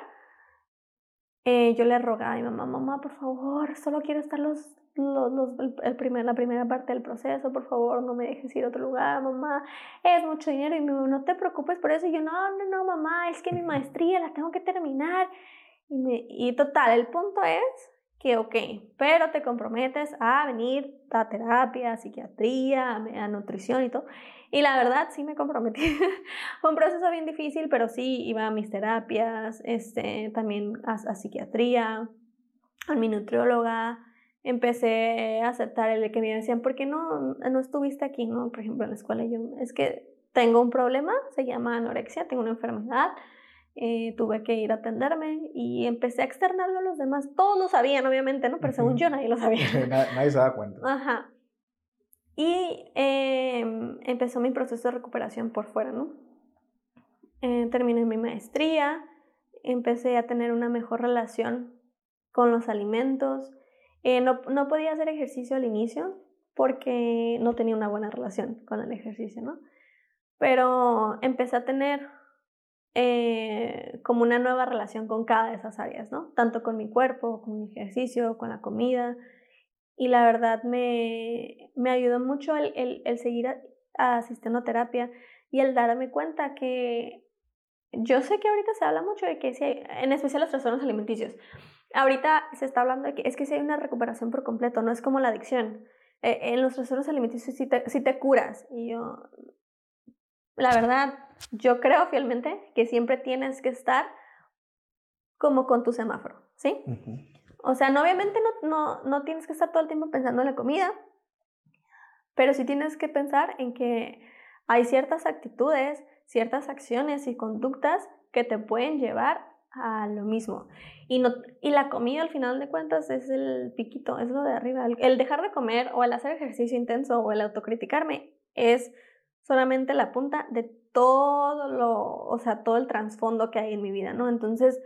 Eh, yo le rogaba a mi mamá, mamá, por favor, solo quiero estar los, los, el primer, la primera parte del proceso, por favor, no me dejes ir a otro lugar, mamá, es mucho dinero y mi mamá, no te preocupes por eso. Y yo, no, no, no, mamá, es que mi maestría la tengo que terminar. Y, me, y total, el punto es que, ok, pero te comprometes a venir a terapia, a psiquiatría, a, nutrición y todo. Y la verdad sí me comprometí. <laughs> Fue un proceso bien difícil, pero sí iba a mis terapias, este, también a, psiquiatría, a mi nutrióloga. Empecé a aceptar el que me decían, ¿por qué no, no estuviste aquí? No? Por ejemplo, en la escuela yo, es que tengo un problema, se llama anorexia, tengo una enfermedad, eh, tuve que ir a atenderme y empecé a externarlo a los demás. Todos lo sabían, obviamente, ¿no? Pero según yo nadie lo sabía. <laughs> nadie se da cuenta. Ajá. Y em, empezó mi proceso de recuperación por fuera, ¿no? Eh, terminé mi maestría, empecé a tener una mejor relación con los alimentos. Eh, no, no podía hacer ejercicio al inicio porque no tenía una buena relación con el ejercicio, ¿no? Pero empecé a tener eh, como una nueva relación con cada de esas áreas, ¿no? Tanto con mi cuerpo, con mi ejercicio, con la comida. Y la verdad me, me ayudó mucho el, el, el seguir asistiendo a terapia y el darme cuenta que yo sé que ahorita se habla mucho de que si en especial los trastornos alimenticios, ahorita se está hablando de que es que si hay una recuperación por completo, no es como la adicción. Eh, en los trastornos alimenticios sí te, sí te curas. Y yo, la verdad, yo creo fielmente que siempre tienes que estar como con tu semáforo, ¿sí? O sea, no, obviamente no, no, no tienes que estar todo el tiempo pensando en la comida, pero sí tienes que pensar en que hay ciertas actitudes, ciertas acciones y conductas que te pueden llevar a lo mismo. Y, no, y la comida al final de cuentas es el piquito, es lo de arriba. El dejar de comer o el hacer ejercicio intenso o el autocriticarme es solamente la punta de todo lo, o sea, todo el trasfondo que hay en mi vida, ¿no? Entonces,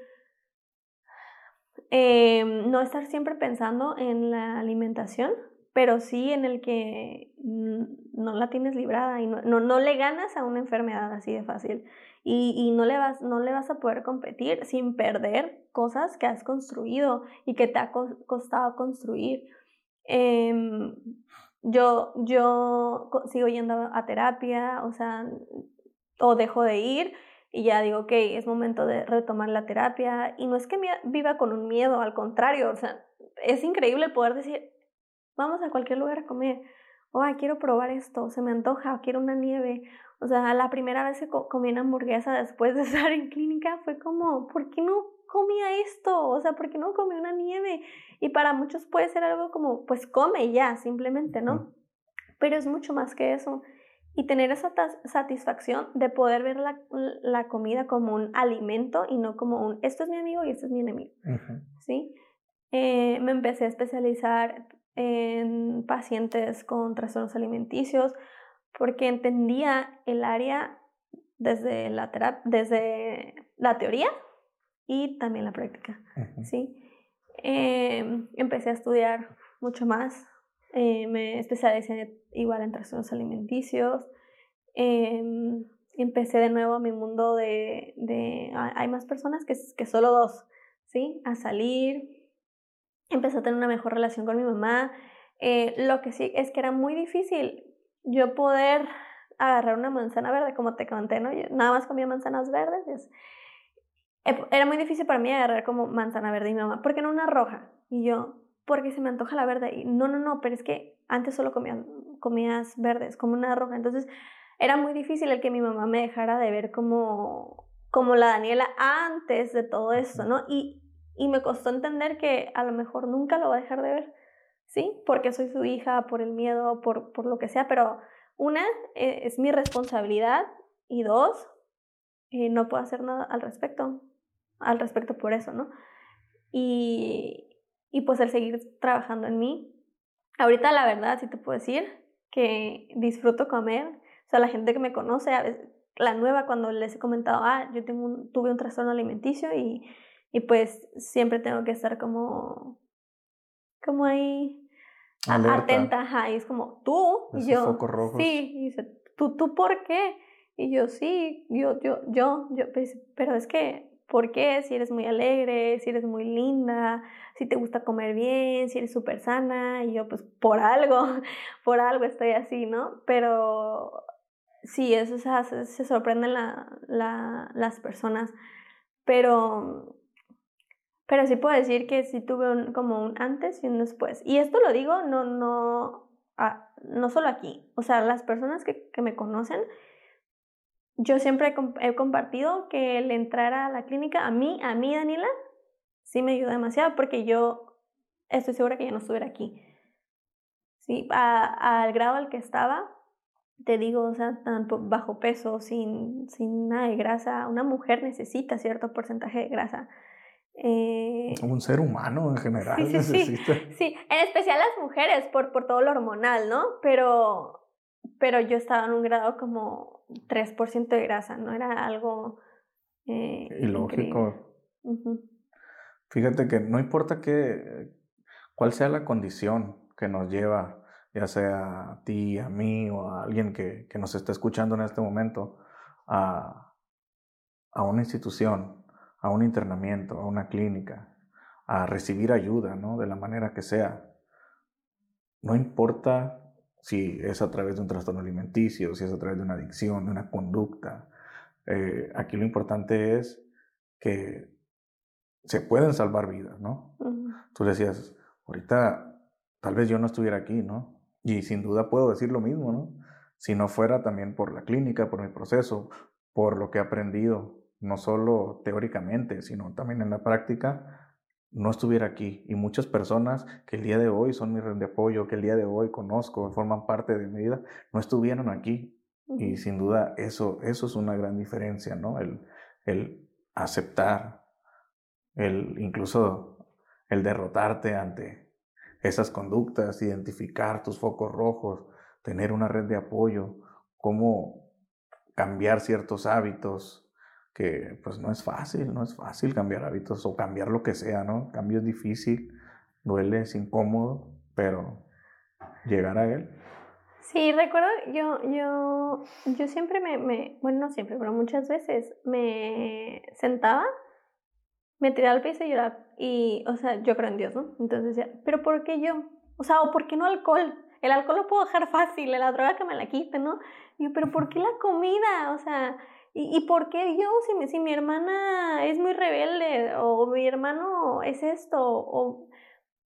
em, no estar siempre pensando en la alimentación, pero sí en el que no la tienes librada y no, no, le ganas a una enfermedad así de fácil. Y, y, no, le vas, no le vas a poder competir sin perder cosas que has construido y que te ha costado construir. Em, yo, yo sigo yendo a terapia, o sea, o dejo de ir y ya digo, ok, es momento de retomar la terapia. Y no es que viva con un miedo, al contrario, o sea, es increíble poder decir, vamos a cualquier lugar a comer, o oh, quiero probar esto, se me antoja, quiero una nieve. O sea, la primera vez que comí una hamburguesa después de <laughs> estar en clínica fue como, ¿por qué no comía esto? O sea, ¿por qué no comí una nieve? Y para muchos puede ser algo como, pues come ya, simplemente, ¿no? Pero es mucho más que eso y tener esa satisfacción de poder ver la, la, comida como un alimento y no como un, esto es mi amigo y esto es mi enemigo. ¿Sí? Eh, me empecé a especializar en pacientes con trastornos alimenticios porque entendía el área desde la, desde la teoría y también la práctica. ¿sí? Eh, empecé a estudiar mucho más eh, me especialicé igual en trastornos alimenticios. Em, empecé de nuevo a mi mundo de, de hay más personas que, que solo dos, ¿sí? A salir. Empecé a tener una mejor relación con mi mamá. Eh, lo que sí es que era muy difícil yo poder agarrar una manzana verde, como te conté, ¿no? Yo nada más comía manzanas verdes. Eh, era muy difícil para mí agarrar como manzana verde y mi mamá, porque no una roja. Y yo, porque se me antoja la verde. Y no, no, no, pero es que antes solo comías, comías verdes, como una roja. Entonces era muy difícil el que mi mamá me dejara de ver como, como la Daniela antes de todo esto, ¿no? Y, y me costó entender que a lo mejor nunca lo va a dejar de ver, ¿sí? Porque soy su hija, por el miedo, por, por lo que sea, pero una, eh, es mi responsabilidad y dos, eh, no puedo hacer nada al respecto, al respecto por eso, ¿no? Y, y pues el seguir trabajando en mí. Ahorita la verdad sí te puedo decir que disfruto comer, o sea, la gente que me conoce, a veces, la nueva cuando les he comentado, ah, yo tengo tuve un trastorno alimenticio y, y pues siempre tengo que estar como, como ahí atenta, y es como, tú, y yo, sí, y dice, ¿tú, tú por qué? Y yo, sí, yo, yo, yo, yo, pues, pero es que ¿Por qué? Si eres muy alegre, si eres muy linda, si te gusta comer bien, si eres súper sana. Y yo, pues, por algo, <laughs> por algo estoy así, ¿no? Pero sí, eso se, se las personas. Pero, pero sí puedo decir que sí tuve como un antes y un después. Y esto lo digo no, no, ah, no solo aquí. O sea, las personas que me conocen yo siempre he compartido que el entrar a la clínica, a mí, a mí, Daniela, sí me ayuda demasiado porque yo estoy segura que ya no estuviera aquí. Sí, al grado al que estaba, te digo, o sea, tan bajo peso, sin, sin nada de grasa, una mujer necesita cierto porcentaje de grasa. Eh, un ser humano en general sí, sí, necesita. Sí, sí, en especial las mujeres por, por todo lo hormonal, ¿no? Pero, pero yo estaba en un grado como 3% de grasa, no era algo... Eh, Ilógico. Fíjate que no importa qué, cuál sea la condición que nos lleva, ya sea a ti, a mí o a alguien que, que nos está escuchando en este momento, a, a una institución, a un internamiento, a una clínica, a recibir ayuda, ¿no? De la manera que sea. No importa si es a través de un trastorno alimenticio, si es a través de una adicción, de una conducta. Eh, aquí lo importante es que se pueden salvar vidas, ¿no? Tú decías, ahorita tal vez yo no estuviera aquí, ¿no? Y sin duda puedo decir lo mismo, ¿no? Si no fuera también por la clínica, por mi proceso, por lo que he aprendido, no solo teóricamente, sino también en la práctica, no estuviera aquí. Y muchas personas que el día de hoy son mi red de apoyo, que el día de hoy conozco, forman parte de mi vida, no estuvieron aquí. Y sin duda eso, eso es una gran diferencia, ¿no? El, el aceptar, el incluso el derrotarte ante esas conductas, identificar tus focos rojos, tener una red de apoyo, cómo cambiar ciertos hábitos, que pues no es fácil, no es fácil cambiar hábitos o cambiar lo que sea, ¿no? Cambio es difícil, duele, es incómodo, pero llegar a él. Sí, recuerdo, yo, yo, yo siempre me, me, bueno, no siempre, pero muchas veces me sentaba, me tiraba al piso y lloraba. Y, o sea, yo creo en Dios, ¿no? Entonces decía, ¿pero por qué yo? O sea, ¿o por qué no alcohol? El alcohol lo puedo dejar fácil, la droga que me la quite, ¿no? Y yo, ¿pero por qué la comida? O sea, ¿y, y por qué yo? Si mi, si mi hermana es muy rebelde, o mi hermano es esto, o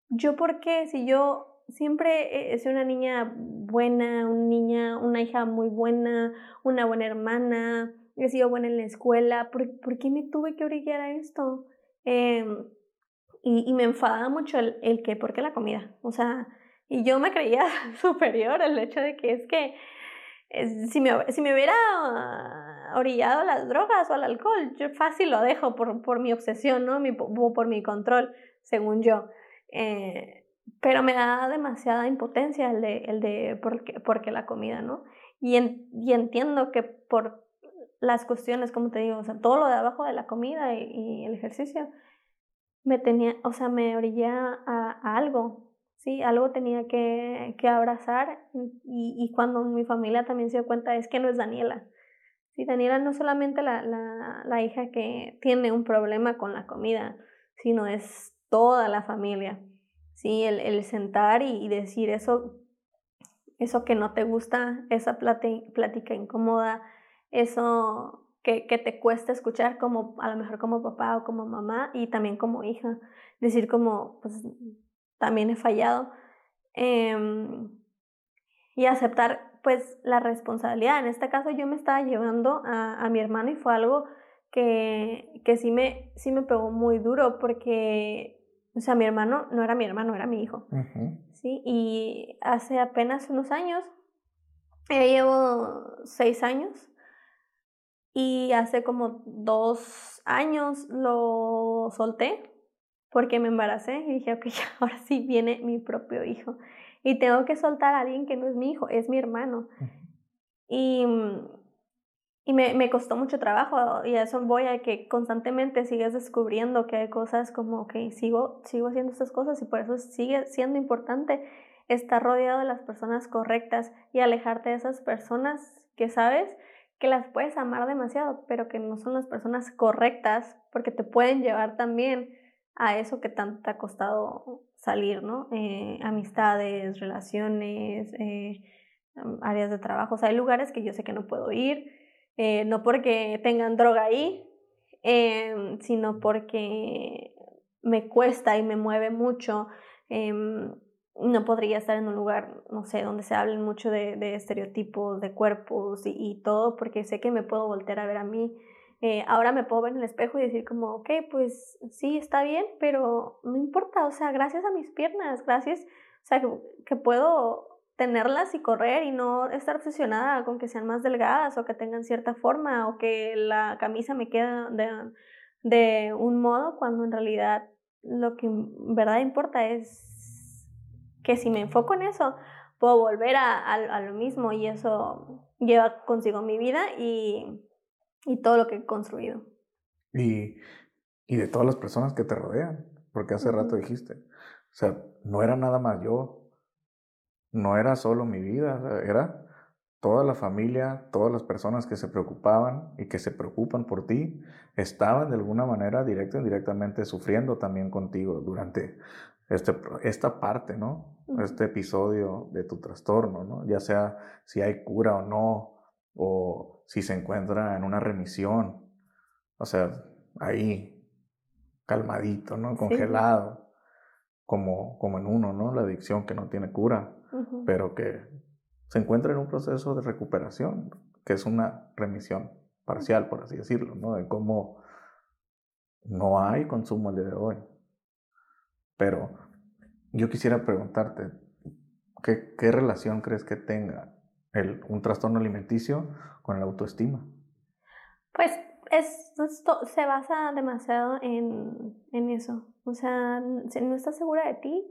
yo, ¿por qué? Si yo siempre he sido una niña buena, una niña, una hija muy buena, una buena hermana, he sido buena en la escuela, ¿por, ¿por qué me tuve que orillar a esto? Eh, y, y, me enfadaba mucho el, el que, ¿por qué la comida? O sea, y yo me creía <laughs> superior al hecho de que es que eh, si, me, si me hubiera orillado a las drogas o al alcohol, yo fácil lo dejo por, por mi obsesión, ¿no? Mi, por mi control, según yo. Eh, pero me da demasiada impotencia el de, el de por, qué, por qué la comida, ¿no? Y, en, y entiendo que por las cuestiones, como te digo, o sea, todo lo de abajo de la comida y, el ejercicio, me tenía, o sea, me orillé a, a, algo, ¿sí? Algo tenía que, que abrazar y, y, cuando mi familia también se dio cuenta es que no es Daniela, ¿sí? Daniela no solamente la, la, la hija que tiene un problema con la comida, sino es toda la familia. ¿sí? El, el sentar y, decir eso, eso que no te gusta, esa plática incómoda, eso que, que, te cuesta escuchar como a lo mejor como papá o como mamá y también como hija, decir como, pues también he fallado eh, y aceptar pues la responsabilidad. En este caso yo me estaba llevando a, a mi hermano y fue algo que, que sí, me, sí me pegó muy duro porque o sea, mi hermano no era mi hermano, era mi hijo. Sí, y hace apenas unos años, ya llevo seis años, y hace como dos años lo solté porque me embaracé y dije, ok, <laughs> ahora sí viene mi propio hijo. Y tengo que soltar a alguien que no es mi hijo, es mi hermano. Y y me, me, costó mucho trabajo y a eso voy a que constantemente sigues descubriendo que hay cosas como que sigo, sigo haciendo estas cosas y por eso sigue siendo importante estar rodeado de las personas correctas y alejarte de esas personas que sabes que las puedes amar demasiado, pero que no son las personas correctas porque te pueden llevar también a eso que tanto te ha costado salir, ¿no? Eh, amistades, relaciones, eh, áreas de trabajo. Hay lugares que yo sé que no puedo ir eh, no porque tengan droga ahí, eh, sino porque me cuesta y me mueve mucho. Eh, no podría estar en un lugar, no sé, donde se hablen mucho de, de estereotipos, de cuerpos y, y, todo, porque sé que me puedo voltear a ver a mí. Eh, ahora me puedo ver en el espejo y decir como, ok, pues sí, está bien, pero no importa, o sea, gracias a mis piernas, gracias, o sea, que, puedo tenerlas y correr y no estar obsesionada con que sean más delgadas o que tengan cierta forma o que la camisa me quede de, de un modo cuando en realidad lo que en verdad importa es que si me enfoco en eso puedo volver a, a, a lo mismo y eso lleva consigo mi vida y, y todo lo que he construido. Y, y de todas las personas que te rodean, porque hace uh -huh. rato dijiste, o sea, no era nada más yo, no era solo mi vida, era toda la familia, todas las personas que se preocupaban y que se preocupan por ti, estaban de alguna manera directa o indirectamente sufriendo también contigo durante este, esta parte, ¿no? Este episodio de tu trastorno, ¿no? Ya sea si hay cura o no, o si se encuentra en una remisión, o sea, ahí, calmadito, ¿no? Congelado, sí. como, como en uno, ¿no? La adicción que no tiene cura pero que se encuentra en un proceso de recuperación, que es una remisión parcial, por así decirlo, ¿no? De cómo no hay consumo el día de hoy. Pero yo quisiera preguntarte, ¿qué, qué relación crees que tenga el, un trastorno alimenticio con la autoestima? Pues es, esto se basa demasiado en, en eso. O sea, no estás segura de ti,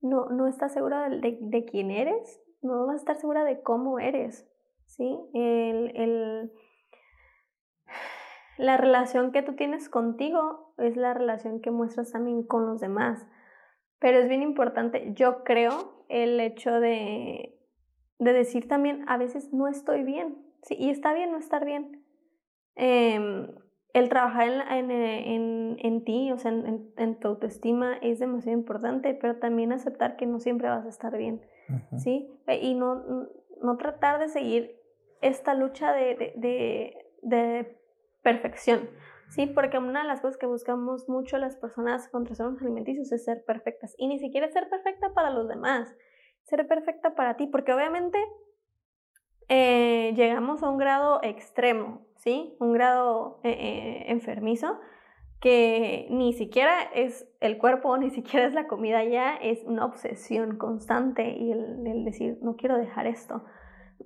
no, no estás segura de, de, quién eres, no vas a estar segura de cómo eres, ¿sí? El, el, la relación que tú tienes contigo es la relación que muestras también con los demás, Pero es bien importante, yo creo, el hecho de, de decir también, a veces no estoy bien, ¿sí? y está bien no estar bien. Em, el trabajar en, en, en, ti, o sea, en, en, tu autoestima es demasiado importante, pero también aceptar que no siempre vas a estar bien, ¿sí? Y no, no tratar de seguir esta lucha de, de, de, de, perfección, ¿sí? Porque una de las cosas que buscamos mucho las personas con trastornos alimenticios es ser perfectas, y ni siquiera ser perfecta para los demás, ser perfecta para ti, porque obviamente eh, llegamos a un grado extremo, ¿sí? Un grado eh, eh, enfermizo que ni siquiera es el cuerpo, ni siquiera es la comida ya, es una obsesión constante y el, decir, no quiero dejar esto.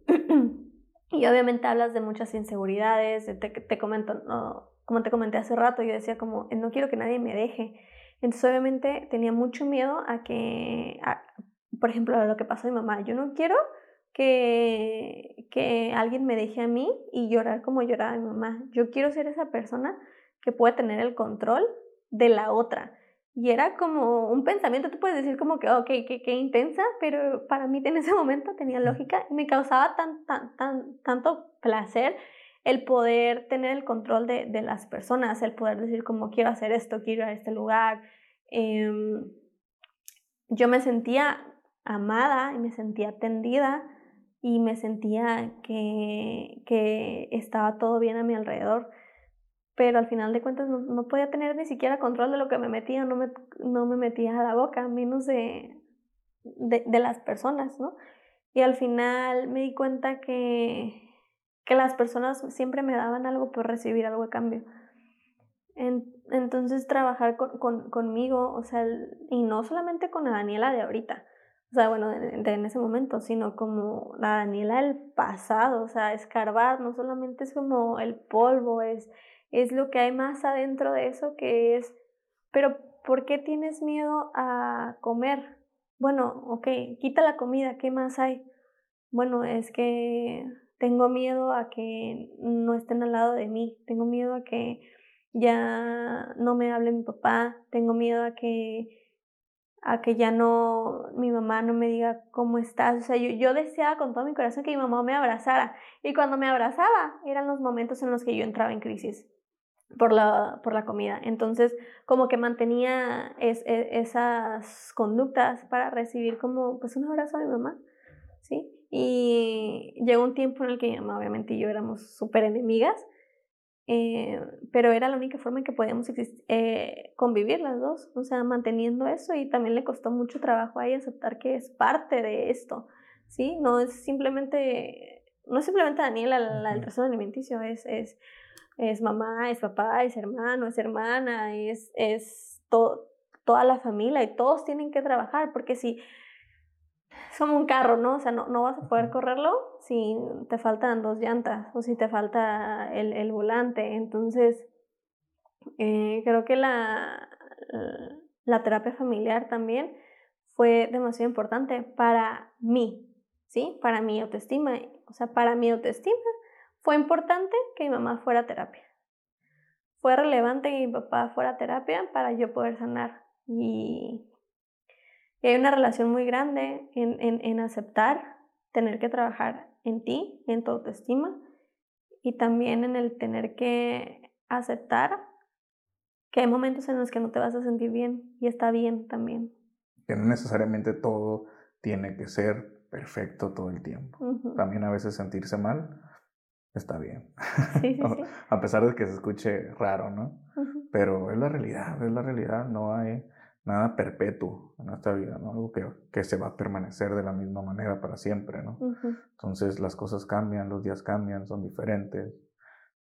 <clears throat> y obviamente hablas de muchas inseguridades, te, te comento, no, como te comenté hace rato, yo decía como, no quiero que nadie me deje. Entonces obviamente tenía mucho miedo a que, por ejemplo, lo que pasó a mi mamá, yo no quiero que, que alguien me deje a mí y llorar como lloraba mi mamá. Yo quiero ser esa persona que puede tener el control de la otra. Y era como un pensamiento, tú puedes decir como que, ok, qué, qué intensa, pero para mí en ese momento tenía lógica y me causaba tan, tan, tan, tanto placer el poder tener el control de, de las personas, el poder decir como quiero hacer esto, quiero ir a este lugar. Em, yo me sentía amada y me sentía atendida y me sentía que, que estaba todo bien a mi alrededor. Pero al final de cuentas no, no, podía tener ni siquiera control de lo que me metía, no me, no me metía a la boca, menos de, de, las personas, ¿no? Y al final me di cuenta que, que las personas siempre me daban algo por recibir algo a cambio. En, entonces trabajar con, con, conmigo, o sea, y no solamente con la Daniela de ahorita, o sea, bueno, en ese momento, sino como la Daniela del pasado, o sea, escarbar no solamente es como el polvo, es, es lo que hay más adentro de eso que es, pero ¿por qué tienes miedo a comer? Bueno, ok, quita la comida, ¿qué más hay? Bueno, es que tengo miedo a que no estén al lado de mí, tengo miedo a que ya no me hable mi papá, tengo miedo a que a que ya no, mi mamá no me diga cómo estás. O sea, yo, yo deseaba con todo mi corazón que mi mamá me abrazara. Y cuando me abrazaba, eran los momentos en los que yo entraba en crisis por la, por la comida. Entonces, como que mantenía es, e, esas conductas para recibir como, pues, un abrazo a mi mamá, ¿sí? Y llegó un tiempo en el que mi mamá, obviamente, y yo éramos súper enemigas. Eh, pero era la única forma en que podíamos eh, convivir las dos, o sea, manteniendo eso y también le costó mucho trabajo a ella aceptar que es parte de esto, ¿sí? No es simplemente, no es simplemente Daniela la, del trastorno alimenticio, es, es, es mamá, es papá, es hermano, es hermana, es, es toda la familia y todos tienen que trabajar, porque si como un carro, ¿no? O sea, no, no vas a poder correrlo si te faltan dos llantas o si te falta el, el volante. Entonces, eh, creo que la, la terapia familiar también fue demasiado importante para mí, ¿sí? Para mi autoestima. O sea, para mi autoestima fue importante que mi mamá fuera a terapia. Fue relevante que mi papá fuera a terapia para yo poder sanar. Y y hay una relación muy grande en, en, en aceptar, tener que trabajar en ti, en tu autoestima, y también en el tener que aceptar que hay momentos en los que no te vas a sentir bien y está bien también. Que no necesariamente todo tiene que ser perfecto todo el tiempo. También a veces sentirse mal está bien. Sí, sí, <laughs> sí. a pesar de que se escuche raro, ¿no? Pero es la realidad, es la realidad, no hay nada perpetuo en nuestra vida, ¿no? Algo que, que, se va a permanecer de la misma manera para siempre, ¿no? Entonces las cosas cambian, los días cambian, son diferentes,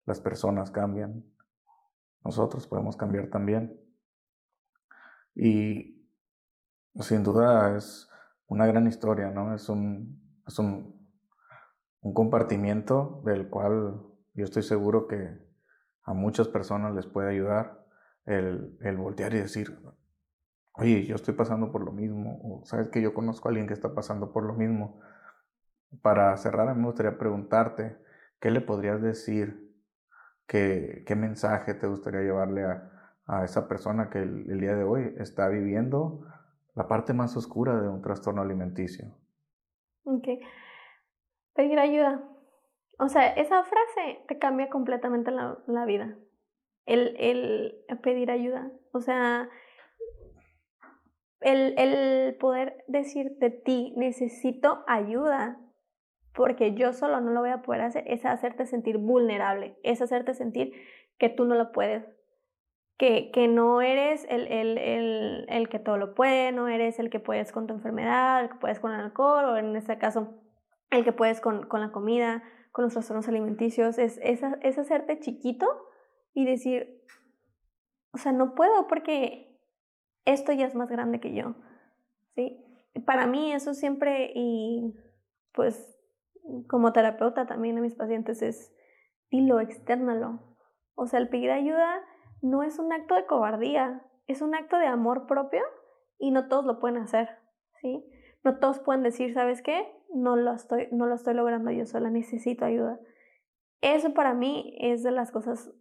las personas cambian, nosotros podemos cambiar también. Y sin duda es una gran historia, ¿no? Es un, es un, un compartimiento del cual yo estoy seguro que a muchas personas les puede ayudar el, el voltear y decir, oye, yo estoy pasando por lo mismo, o sabes que yo conozco a alguien que está pasando por lo mismo. Para cerrar, me gustaría preguntarte, ¿qué le podrías decir? ¿Qué, qué mensaje te gustaría llevarle a, a esa persona que el, día de hoy está viviendo la parte más oscura de un trastorno alimenticio. Ok. Pedir ayuda. O sea, esa frase te cambia completamente la, la vida. El, el, pedir ayuda. O sea, el, poder decir de ti, necesito ayuda, porque yo solo no lo voy a poder hacer, es hacerte sentir vulnerable, es hacerte sentir que tú no lo puedes, que, que no eres el, el, el, el, que todo lo puede, no eres el que puedes con tu enfermedad, el que puedes con el alcohol, o en este caso, el que puedes con, con la comida, con los trastornos alimenticios, es, es, es hacerte chiquito y decir, o sea, no puedo porque esto ya es más grande que yo, ¿sí? Para mí eso siempre, y pues como terapeuta también a mis pacientes es, dilo, externalo. O sea, el pedir ayuda no es un acto de cobardía, es un acto de amor propio y no todos lo pueden hacer, ¿sí? No todos pueden decir, ¿sabes qué? No lo estoy, no lo estoy logrando yo sola, necesito ayuda. Eso para mí es de las cosas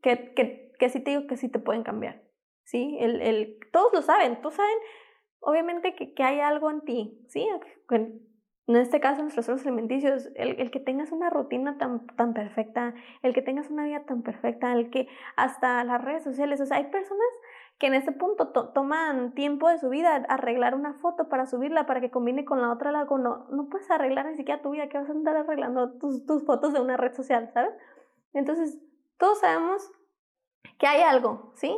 que, que, que sí te digo que sí te pueden cambiar, ¿sí? El, el, todos lo saben, todos saben, obviamente, que, que hay algo en ti, ¿sí? en este caso, nuestros trastornos alimenticios, el, el, que tengas una rutina tan, tan perfecta, el que tengas una vida tan perfecta, el que hasta las redes sociales, o sea, hay personas que en este punto toman tiempo de su vida arreglar una foto para subirla, para que combine con la otra, algo, no, no puedes arreglar ni siquiera tu vida, que vas a andar arreglando tus, tus fotos de una red social, ¿sabes? Entonces, todos sabemos que hay algo, ¿sí?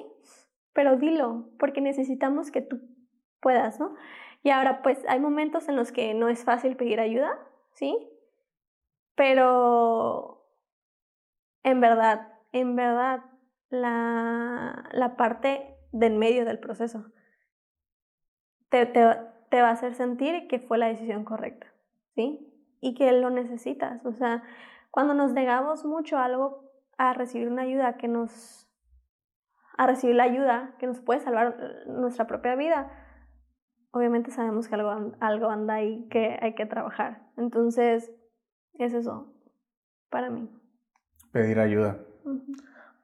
Pero dilo, porque necesitamos que tú puedas, ¿no? Y ahora, pues hay momentos en los que no es fácil pedir ayuda, ¿sí? Pero en verdad, en verdad, la, la parte del medio del proceso te, te, te va a hacer sentir que fue la decisión correcta, ¿sí? Y que lo necesitas. O sea, cuando nos negamos mucho a algo, a recibir una ayuda que nos a recibir la ayuda que nos puede salvar nuestra propia vida, obviamente sabemos que algo, algo anda ahí que hay que trabajar. Entonces, es eso para mí. Pedir ayuda.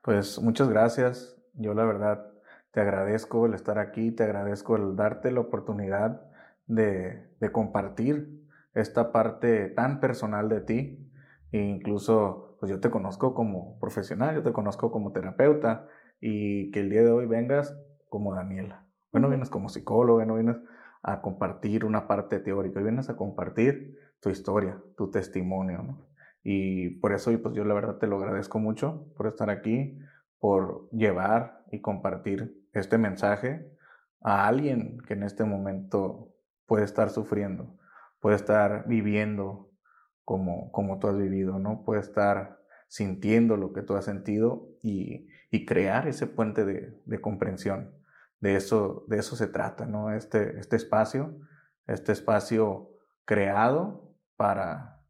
Pues muchas gracias. Yo la verdad te agradezco el estar aquí, te agradezco el darte la oportunidad de, de compartir esta parte tan personal de ti. E incluso, pues yo te conozco como profesional, yo te conozco como terapeuta y que el día de hoy vengas como Daniela. Bueno, vienes como psicóloga, no vienes a compartir una parte teórica, vienes a compartir tu historia, tu testimonio, ¿no? Y por eso, pues yo la verdad te lo agradezco mucho por estar aquí, por llevar y compartir este mensaje a alguien que en este momento puede estar sufriendo, puede estar viviendo como, como tú has vivido, ¿no? Puede estar sintiendo lo que tú has sentido y, y crear ese puente de, de comprensión de eso, de eso se trata, ¿no? Este, este espacio, este espacio creado para,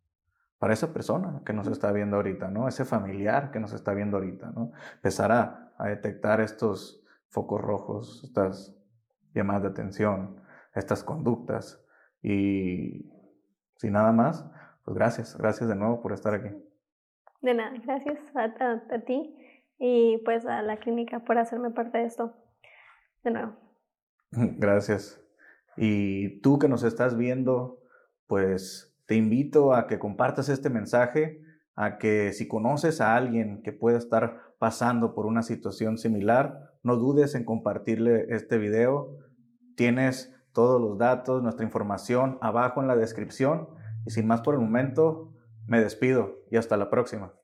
para esa persona que nos está viendo ahorita, ¿no? Ese familiar que nos está viendo ahorita, ¿no? Empezar a, a detectar estos focos rojos, estas llamadas de atención, estas conductas. Y sin nada más, pues gracias, gracias de nuevo por estar aquí. De nada, gracias a, a, a ti y pues a la clínica por hacerme parte de esto de nuevo. <laughs> Gracias. Y tú que nos estás viendo, pues te invito a que compartas este mensaje, a que si conoces a alguien que pueda estar pasando por una situación similar, no dudes en compartirle este video. Tienes todos los datos, nuestra información abajo en la descripción. Y sin más por el momento, me despido y hasta la próxima.